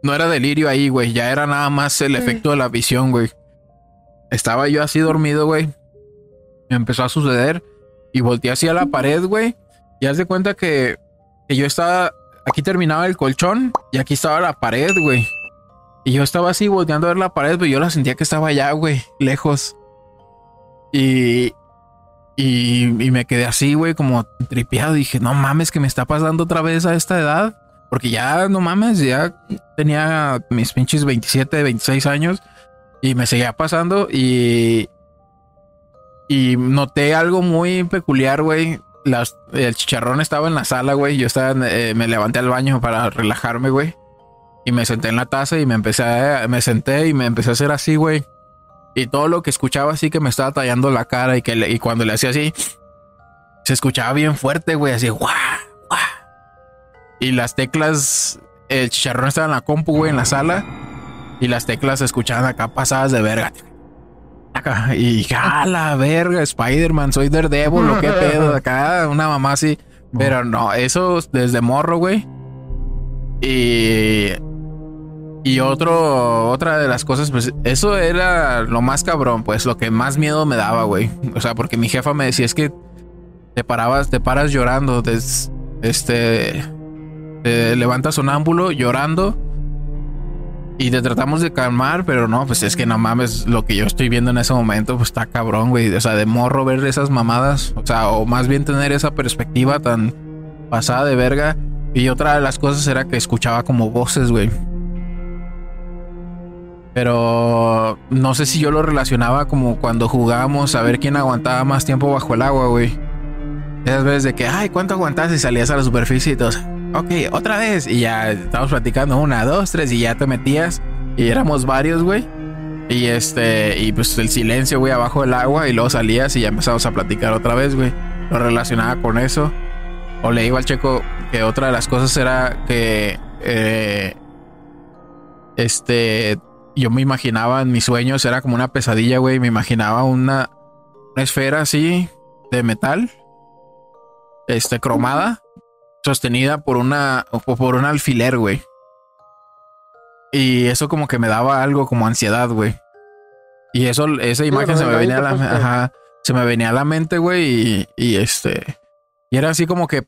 No era delirio ahí, güey, ya era nada más el efecto de la visión, güey. Estaba yo así dormido, güey. Me empezó a suceder y volteé hacia la pared, güey. Y haz de cuenta que, que yo estaba... Aquí terminaba el colchón y aquí estaba la pared, güey. Y yo estaba así volteando a ver la pared, pero yo la sentía que estaba allá, güey, lejos. Y, y, y me quedé así, güey, como tripeado. Dije, no mames, que me está pasando otra vez a esta edad. Porque ya, no mames, ya tenía mis pinches 27, 26 años. Y me seguía pasando. Y, y noté algo muy peculiar, güey. El chicharrón estaba en la sala, güey. Yo estaba, eh, me levanté al baño para relajarme, güey. Y me senté en la taza y me empecé a, me senté y me empecé a hacer así, güey. Y todo lo que escuchaba así que me estaba tallando la cara y que y cuando le hacía así, se escuchaba bien fuerte, güey, así, guau, guau. Y las teclas, el chicharrón estaba en la compu, güey, en la sala. Y las teclas se escuchaban acá pasadas de verga. Acá, y dije, ah, la verga, Spider-Man, soy Daredevil, lo que pedo, acá, una mamá así. Pero no, eso desde morro, güey. Y. Y otro, otra de las cosas, pues eso era lo más cabrón, pues lo que más miedo me daba, güey. O sea, porque mi jefa me decía, es que te parabas, te paras llorando, des- este, te levantas sonámbulo llorando y te tratamos de calmar, pero no, pues es que no mames, lo que yo estoy viendo en ese momento, pues está cabrón, güey. O sea, de morro ver esas mamadas, o sea, o más bien tener esa perspectiva tan pasada de verga. Y otra de las cosas era que escuchaba como voces, güey. Pero no sé si yo lo relacionaba como cuando jugábamos a ver quién aguantaba más tiempo bajo el agua, güey. Esas veces de que, ay, ¿cuánto aguantas? Y salías a la superficie y todos, ok, otra vez. Y ya estábamos platicando una, dos, tres, y ya te metías. Y éramos varios, güey. Y este, y pues el silencio, güey, abajo del agua. Y luego salías y ya empezamos a platicar otra vez, güey. Lo relacionaba con eso. O le digo al checo que otra de las cosas era que, eh, este, yo me imaginaba en mis sueños, era como una pesadilla, güey. Me imaginaba una, una esfera así de metal, este, cromada, sostenida por una, o por un alfiler, güey. Y eso como que me daba algo como ansiedad, güey. Y eso, esa imagen se me venía a la, pues, ajá, se me venía a la mente, güey, y, y este, y era así como que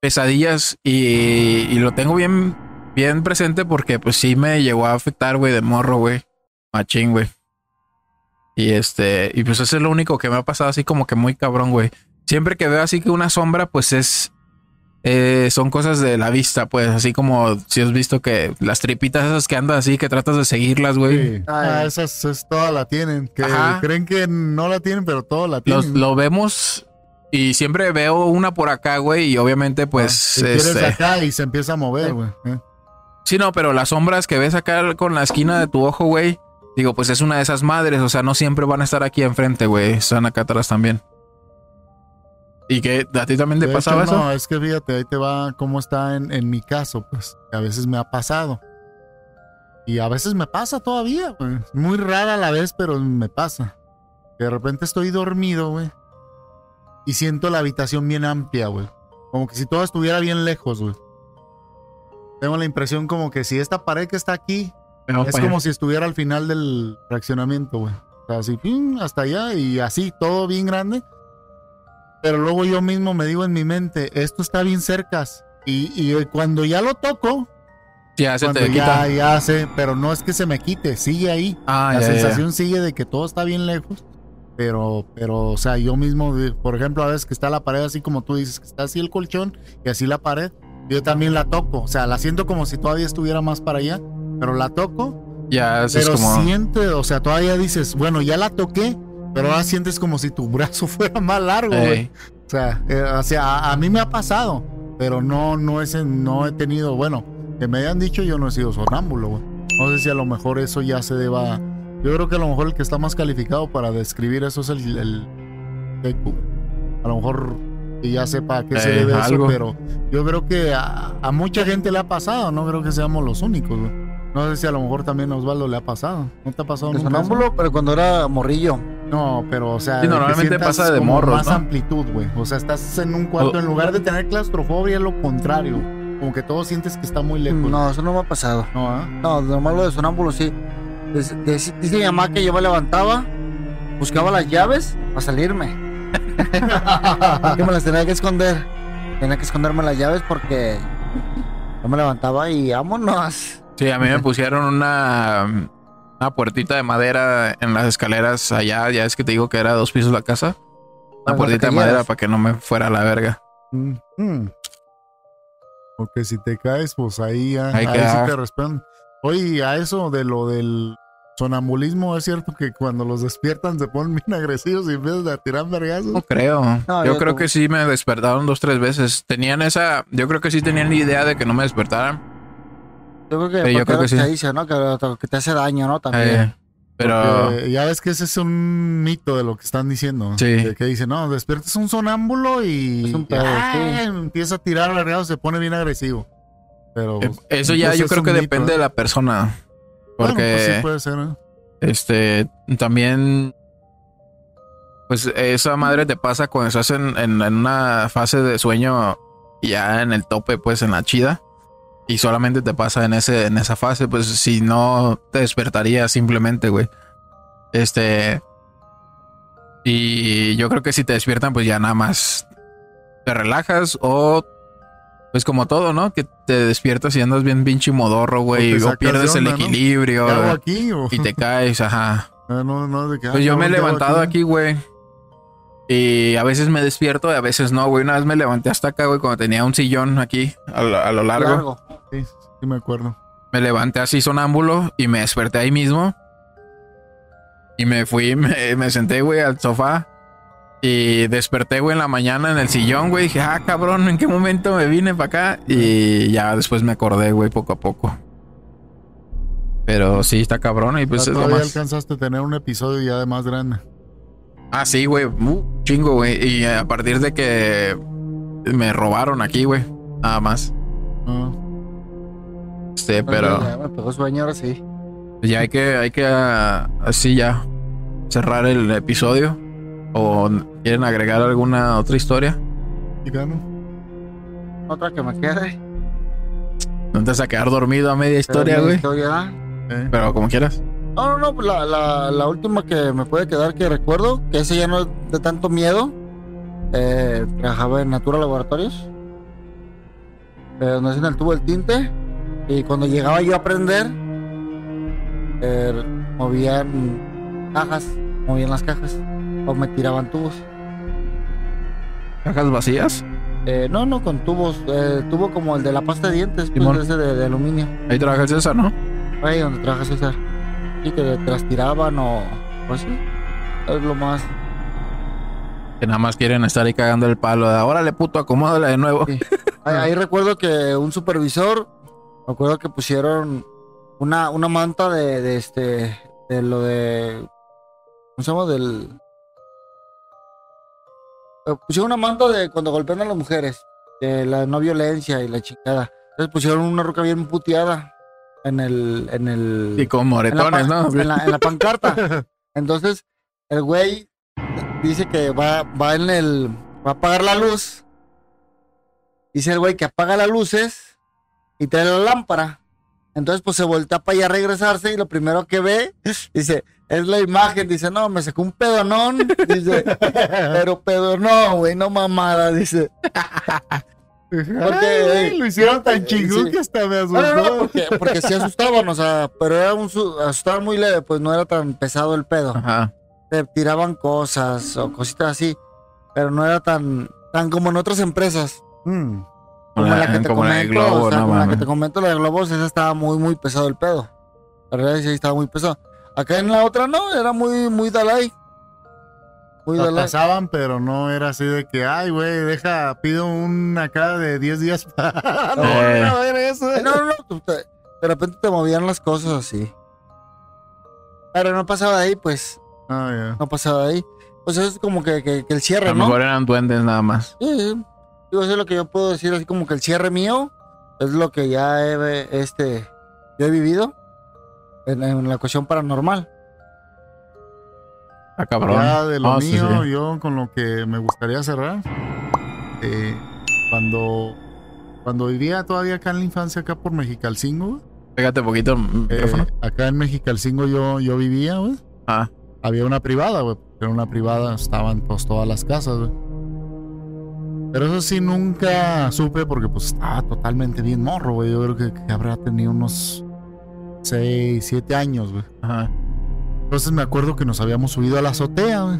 pesadillas y, y lo tengo bien, bien presente porque pues sí me llegó a afectar, güey, de morro, güey, machín, güey. Y este, y pues eso es lo único que me ha pasado así como que muy cabrón, güey. Siempre que veo así que una sombra, pues es, eh, son cosas de la vista, pues así como si has visto que las tripitas esas que andan así, que tratas de seguirlas, güey. Sí. Ah, esas es, toda la tienen. Que Ajá. creen que no la tienen, pero todo la Los, tienen. lo vemos y siempre veo una por acá, güey, y obviamente pues... Y quieres este, acá y se empieza a mover, güey. ¿eh? Sí, no, pero las sombras que ves acá con la esquina de tu ojo, güey, digo, pues es una de esas madres, o sea, no siempre van a estar aquí enfrente, güey, están acá atrás también. ¿Y que a ti también te De pasaba hecho, eso? No, es que fíjate, ahí te va cómo está en, en mi caso, pues. A veces me ha pasado. Y a veces me pasa todavía, güey. Muy rara a la vez, pero me pasa. De repente estoy dormido, güey. Y siento la habitación bien amplia, güey. Como que si todo estuviera bien lejos, güey. Tengo la impresión como que si esta pared que está aquí Vamos es allá. como si estuviera al final del fraccionamiento, güey. O sea, así, hasta allá y así, todo bien grande. Pero luego yo mismo me digo en mi mente, esto está bien cerca. Y, y cuando ya lo toco, Ya se te ya, quita. ya sé, pero no es que se me quite, sigue ahí. Ah, La ya, ya, ya. sensación sigue de que todo está bien lejos. Pero, pero, o sea, yo mismo, por ejemplo, a veces que está la pared así como tú dices, que está así el colchón y así la pared, yo también la toco. O sea, la siento como si todavía estuviera más para allá, pero la toco Ya eso es pero como... siente, o sea, todavía dices, bueno, ya la toqué, pero ahora sientes como si tu brazo fuera más largo, güey. Ey, O sea, eh, o sea, a, a mí me ha pasado, pero no, no, es en- no he tenido, bueno, que me hayan dicho yo no he sido sonámbulo, güey. No sé si a lo mejor eso ya se deba. Yo creo que a lo mejor el que está más calificado para describir eso es el. A lo mejor que ya sepa a qué se Eh, debe algo. eso, pero yo creo que a, a mucha gente le ha pasado, no creo que seamos los únicos, güey. No sé si a lo mejor también a Osvaldo le ha pasado. ¿No te ha pasado De nunca? eso? sonámbulo, pero cuando era morrillo. No, pero o sea, Sí, normalmente pasa de como morros, Más ¿no? amplitud, güey. O sea, estás en un cuarto, O- en lugar de tener claustrofobia, lo contrario. Como que todo sientes que está muy lejos. No, eso no me ha pasado. No, ¿ah? No, normal lo de sonámbulo sí. Dice, dice- dice mi mamá que yo me levantaba, buscaba las llaves para salirme. que me las tenía que esconder. Tenía que esconderme las llaves porque yo me levantaba y vámonos. Sí, a mí me pusieron una, una puertita de madera en las escaleras allá. Ya es que te digo que era dos pisos la casa. Una Para puertita de madera para que no me fuera a la verga. Mm, mm. Porque si te caes, pues ahí, ah, Ahí ahí sí te respetan. Oye, a eso de lo del sonambulismo, es cierto que cuando los despiertan se ponen bien agresivos y empiezan a tirar vergazos. No creo. No, yo yo creo como- que sí me despertaron dos, tres veces. Tenían esa. Yo creo que sí tenían la idea de que no me despertaran. Yo creo que, Sí, yo porque creo que sí. dice, ¿no? Que, que te hace daño, ¿no? También. Eh, pero. Porque ya ves que ese es un mito de lo que están diciendo. Sí. De que dicen, no, despiertas un sonámbulo y Es un pedo, ah, sí. empieza a tirar vergazos, se pone bien agresivo. Pero eh, Eso ya pues, yo creo que mito, depende ¿eh? de la persona. Bueno, Porque. pues sí puede ser, ¿eh? Este, también, pues esa madre te pasa cuando estás en, en- en una fase de sueño ya en el tope, pues en la chida. Y solamente te pasa en ese, en esa fase, pues si no te despertaría simplemente, güey. Este. Y yo creo que si te despiertan, pues ya nada más te relajas o. Pues como todo, ¿no? Que te despiertas y andas bien pinche modorro, güey. O pierdes el equilibrio. ¿Qué hago aquí? O- Y te caes, ajá. Ah, no, no, de que, Pues yo me he cabrón, ¿qué hago levantado aquí, güey. Y a veces me despierto y a veces no, güey. Una vez me levanté hasta acá, güey, cuando tenía un sillón aquí a lo, a lo largo. Largo. Sí, sí me acuerdo. Me levanté así sonámbulo y me desperté ahí mismo. Y me fui, me, me senté, güey, al sofá. Y desperté, güey, en la mañana en el sillón, güey. Dije, ah, cabrón, ¿en qué momento me vine para acá? Y ya después me acordé, güey, poco a poco. Pero sí, está cabrón. Y pues Ah, es lo todavía más. alcanzaste a tener un episodio ya de más grande. Ah, sí, güey. Uh, chingo, güey. Y a partir de que me robaron aquí, güey. Nada más. Ah, Este, pero Ya me pegó sueño ahora sí. ya hay que, hay que ah, así ya cerrar el episodio. ¿O quieren agregar alguna otra historia? Otra que me quede. No te vas a quedar dormido a media historia, güey. historia, Eh, Pero como quieras. No, no, no, pues la, la, la última que me puede quedar que recuerdo, que ese ya no es de tanto miedo. eh, trabajaba en Natura Laboratorios. Eh, donde hacen el tubo del tinte. Y cuando llegaba yo a aprender, eh, movían cajas, movían las cajas. O me tiraban tubos. ¿Cajas vacías? Eh, no, no, con tubos. eh, tubo como el de la pasta de dientes, pues, ese de, de aluminio. Ahí trabaja el César, ¿no? Ahí donde trabaja César. Y que te las tiraban o. Pues sí. Es lo más. Que nada más quieren estar ahí cagando el palo. De, Órale, puto, acomódala de nuevo. Sí. Ahí, ahí recuerdo que un supervisor, me acuerdo que pusieron una, una manta de, de este, de lo de, ¿cómo se llama? Del, eh, pusieron una manta de cuando golpean a las mujeres, de la no violencia y la chingada. Entonces pusieron una roca bien puteada en el, en el, Y con en la, moretones, ¿no? en la- en la pancarta. Entonces, el güey dice que va, va en el. Va a apagar la luz. Dice el güey que apaga las luces y trae la lámpara. Entonces, pues se voltea para allá a regresarse y lo primero que ve, dice, es la imagen. Dice, no, me sacó un pedonón. Dice, pero pedonón, güey, no mamada. Dice, Ay, lo hicieron tan eh, chingón sí. que hasta me asustó. no, no, no, porque, porque sí asustaban, o sea, pero era un su- asustaban muy leve, pues no era tan pesado el pedo. Ajá. te tiraban cosas o cositas así, pero no era tan tan como en otras empresas. Mm, Como la que te como la comento, Globo, o sea, no como la que te comento, la de Globos, esa estaba muy, muy pesado el pedo. La verdad es que sí estaba muy pesado. Acá en la otra no, era muy, muy Dalai. Muy Cuídala. pasaban, pero no era así de que, ay, güey, deja, pido una acá de 10 días para no Eh. volver a ver eso. Eh, No, no, no. te- de repente te movían las cosas así. Pero no pasaba de ahí, pues. Ah, ya. No pasaba de ahí. Pues es como que, que- que el A cierre, lo ¿no? mejor eran duendes nada más. Sí, sí. Digo, eso es lo que yo puedo decir, así como que el cierre mío es lo que ya he, este, yo he vivido en, en la cuestión paranormal. Ah, cabrón. Ya de lo Ah, mío, sí. yo con lo que me gustaría cerrar, eh, cuando, cuando vivía todavía acá en la infancia, acá por Mexicalcingo, Pégate poquito eh, acá en Mexicalcingo yo, yo vivía, güey. Ah, Había una privada, güey. Era una privada, estaban pues, todas las casas, güey. Pero eso sí nunca supe porque pues estaba totalmente bien morro, güey. Yo creo que, que habrá tenido unos 6, 7 años, güey. ajá. Entonces me acuerdo que nos habíamos subido a la azotea, güey.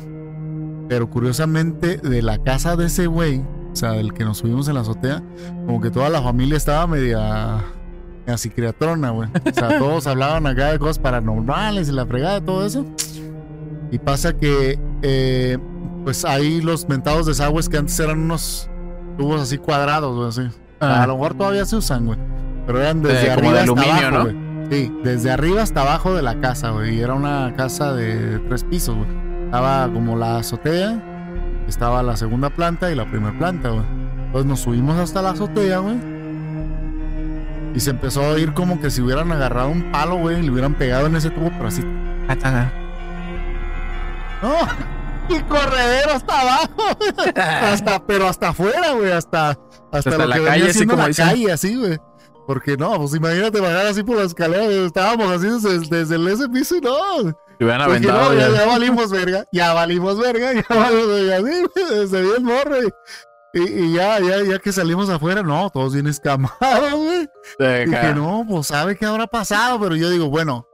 Pero curiosamente, de la casa de ese güey, o sea, del que nos subimos en la azotea, como que toda la familia estaba media. Así criatrona, güey. O sea, todos hablaban acá de cosas paranormales y la fregada todo eso. Y pasa que, eh, pues ahí los mentados desagües que antes eran unos tubos así cuadrados, güey, así. Ah. A lo mejor todavía se usan, güey. Pero eran desde Eh, arriba de hasta abajo, ¿no? güey. Sí, desde arriba hasta abajo de la casa, güey. Y era una casa de tres pisos, güey. Estaba como la azotea, estaba la segunda planta y la primera planta, güey. Entonces nos subimos hasta la azotea, güey. Y se empezó a oír como que si hubieran agarrado un palo, güey, y le hubieran pegado en ese tubo, pero así. ¡No! Y corredero hasta abajo. hasta, pero hasta afuera, güey. Hasta, hasta, Hasta lo la que calle, así como la dicen. calle, así, güey. Porque no, pues imagínate bajar así por la escalera. Estábamos así desde, desde el- ese piso y no. Te hubieran Porque aventado. no, ya, ya. valimos verga. Ya valimos verga. Ya valimos verga. Güey, desde bien morro. Y, y- y ya, ya, ya que salimos afuera, no, todos bien escamados, güey. Dije, acá. no, pues sabe qué habrá pasado, pero yo digo, bueno,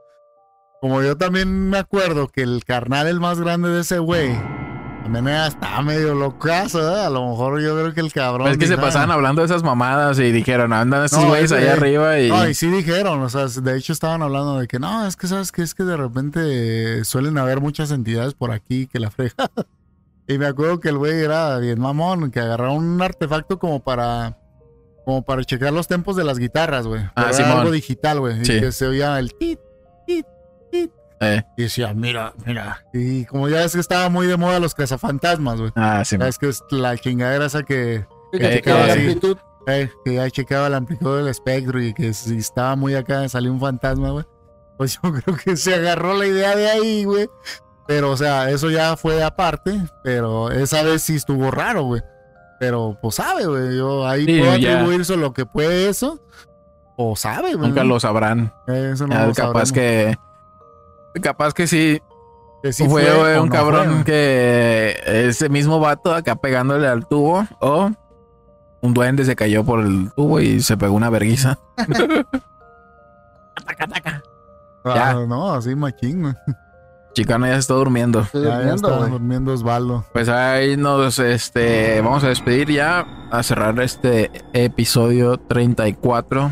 como yo también me acuerdo que el carnal, el más grande de ese güey, también era- estaba medio locazo, ¿eh? A lo mejor yo creo que el cabrón. Es que se dijo, pasaban "Ah". hablando de esas mamadas y dijeron, andan estos No, güeyes es allá arriba y. No, y sí dijeron, o sea, de hecho estaban hablando de que no, es que sabes que es que de repente suelen haber muchas entidades por aquí que la frega. y me acuerdo que el güey era bien mamón, que agarraba un artefacto como para como para checar los tempos de las guitarras, güey. Ah, era algo digital, güey, Sí. y que se oía el tit. Eh. Y decía, mira, mira. Y como ya es que estaba muy de moda los cazafantasmas, güey. Ah, sí. Sabes que es la chingadera esa que Sí, Eh, que checaba que la sí. amplitud. eh, que ya checaba la amplitud del espectro y que si estaba muy acá salió un fantasma, güey. Pues yo creo que se agarró la idea de ahí, güey. Pero, o sea, eso ya fue aparte. Pero esa vez sí estuvo raro, güey. Pero, pues sabe, güey. Yo ahí Sí, puedo ya. atribuirse lo que fue eso. O sabe, güey. Nunca lo sabrán. Eso no Ya, lo capaz sabremos. que. Capaz que sí. Que sí fue, o un no cabrón fue. que ese mismo vato acá pegándole al tubo. O un duende se cayó por el tubo y se pegó una verguiza. Ya. Ah, no, así machín, güey. Chicano ya se está durmiendo. Estoy Ya, ya durmiendo, está durmiendo Osvaldo. Pues ahí nos este vamos a despedir ya a cerrar este episodio 34.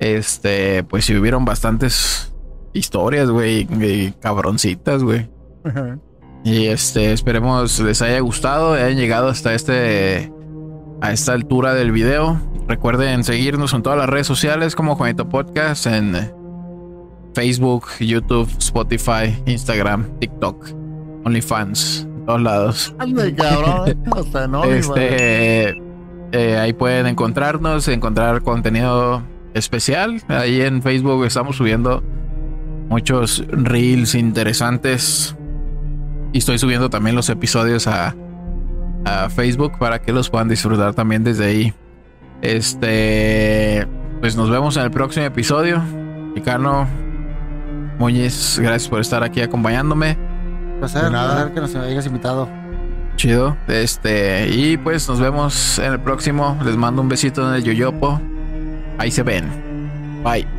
Este, pues si hubieron bastantes historias, güey, cabroncitas, güey. Y este, esperemos les haya gustado, hayan llegado hasta este a esta altura del video. Recuerden seguirnos en todas las redes sociales como Juanito Podcast en Facebook, YouTube, Spotify, Instagram, TikTok, OnlyFans, en todos lados. Ande, cabrón. Hasta no, Este eh, ahí pueden encontrarnos, encontrar contenido especial. Ahí en Facebook estamos subiendo muchos reels interesantes. Y estoy subiendo también los episodios a, a Facebook para que los puedan disfrutar también desde ahí. Este, pues nos vemos en el próximo episodio. Chicano, Muñiz, gracias por estar aquí acompañándome. Placer, De nada. placer que nos hayas invitado. Chido. Este, y pues nos vemos en el próximo. Les mando un besito en el yoyopo. Ahí se ven. Bye.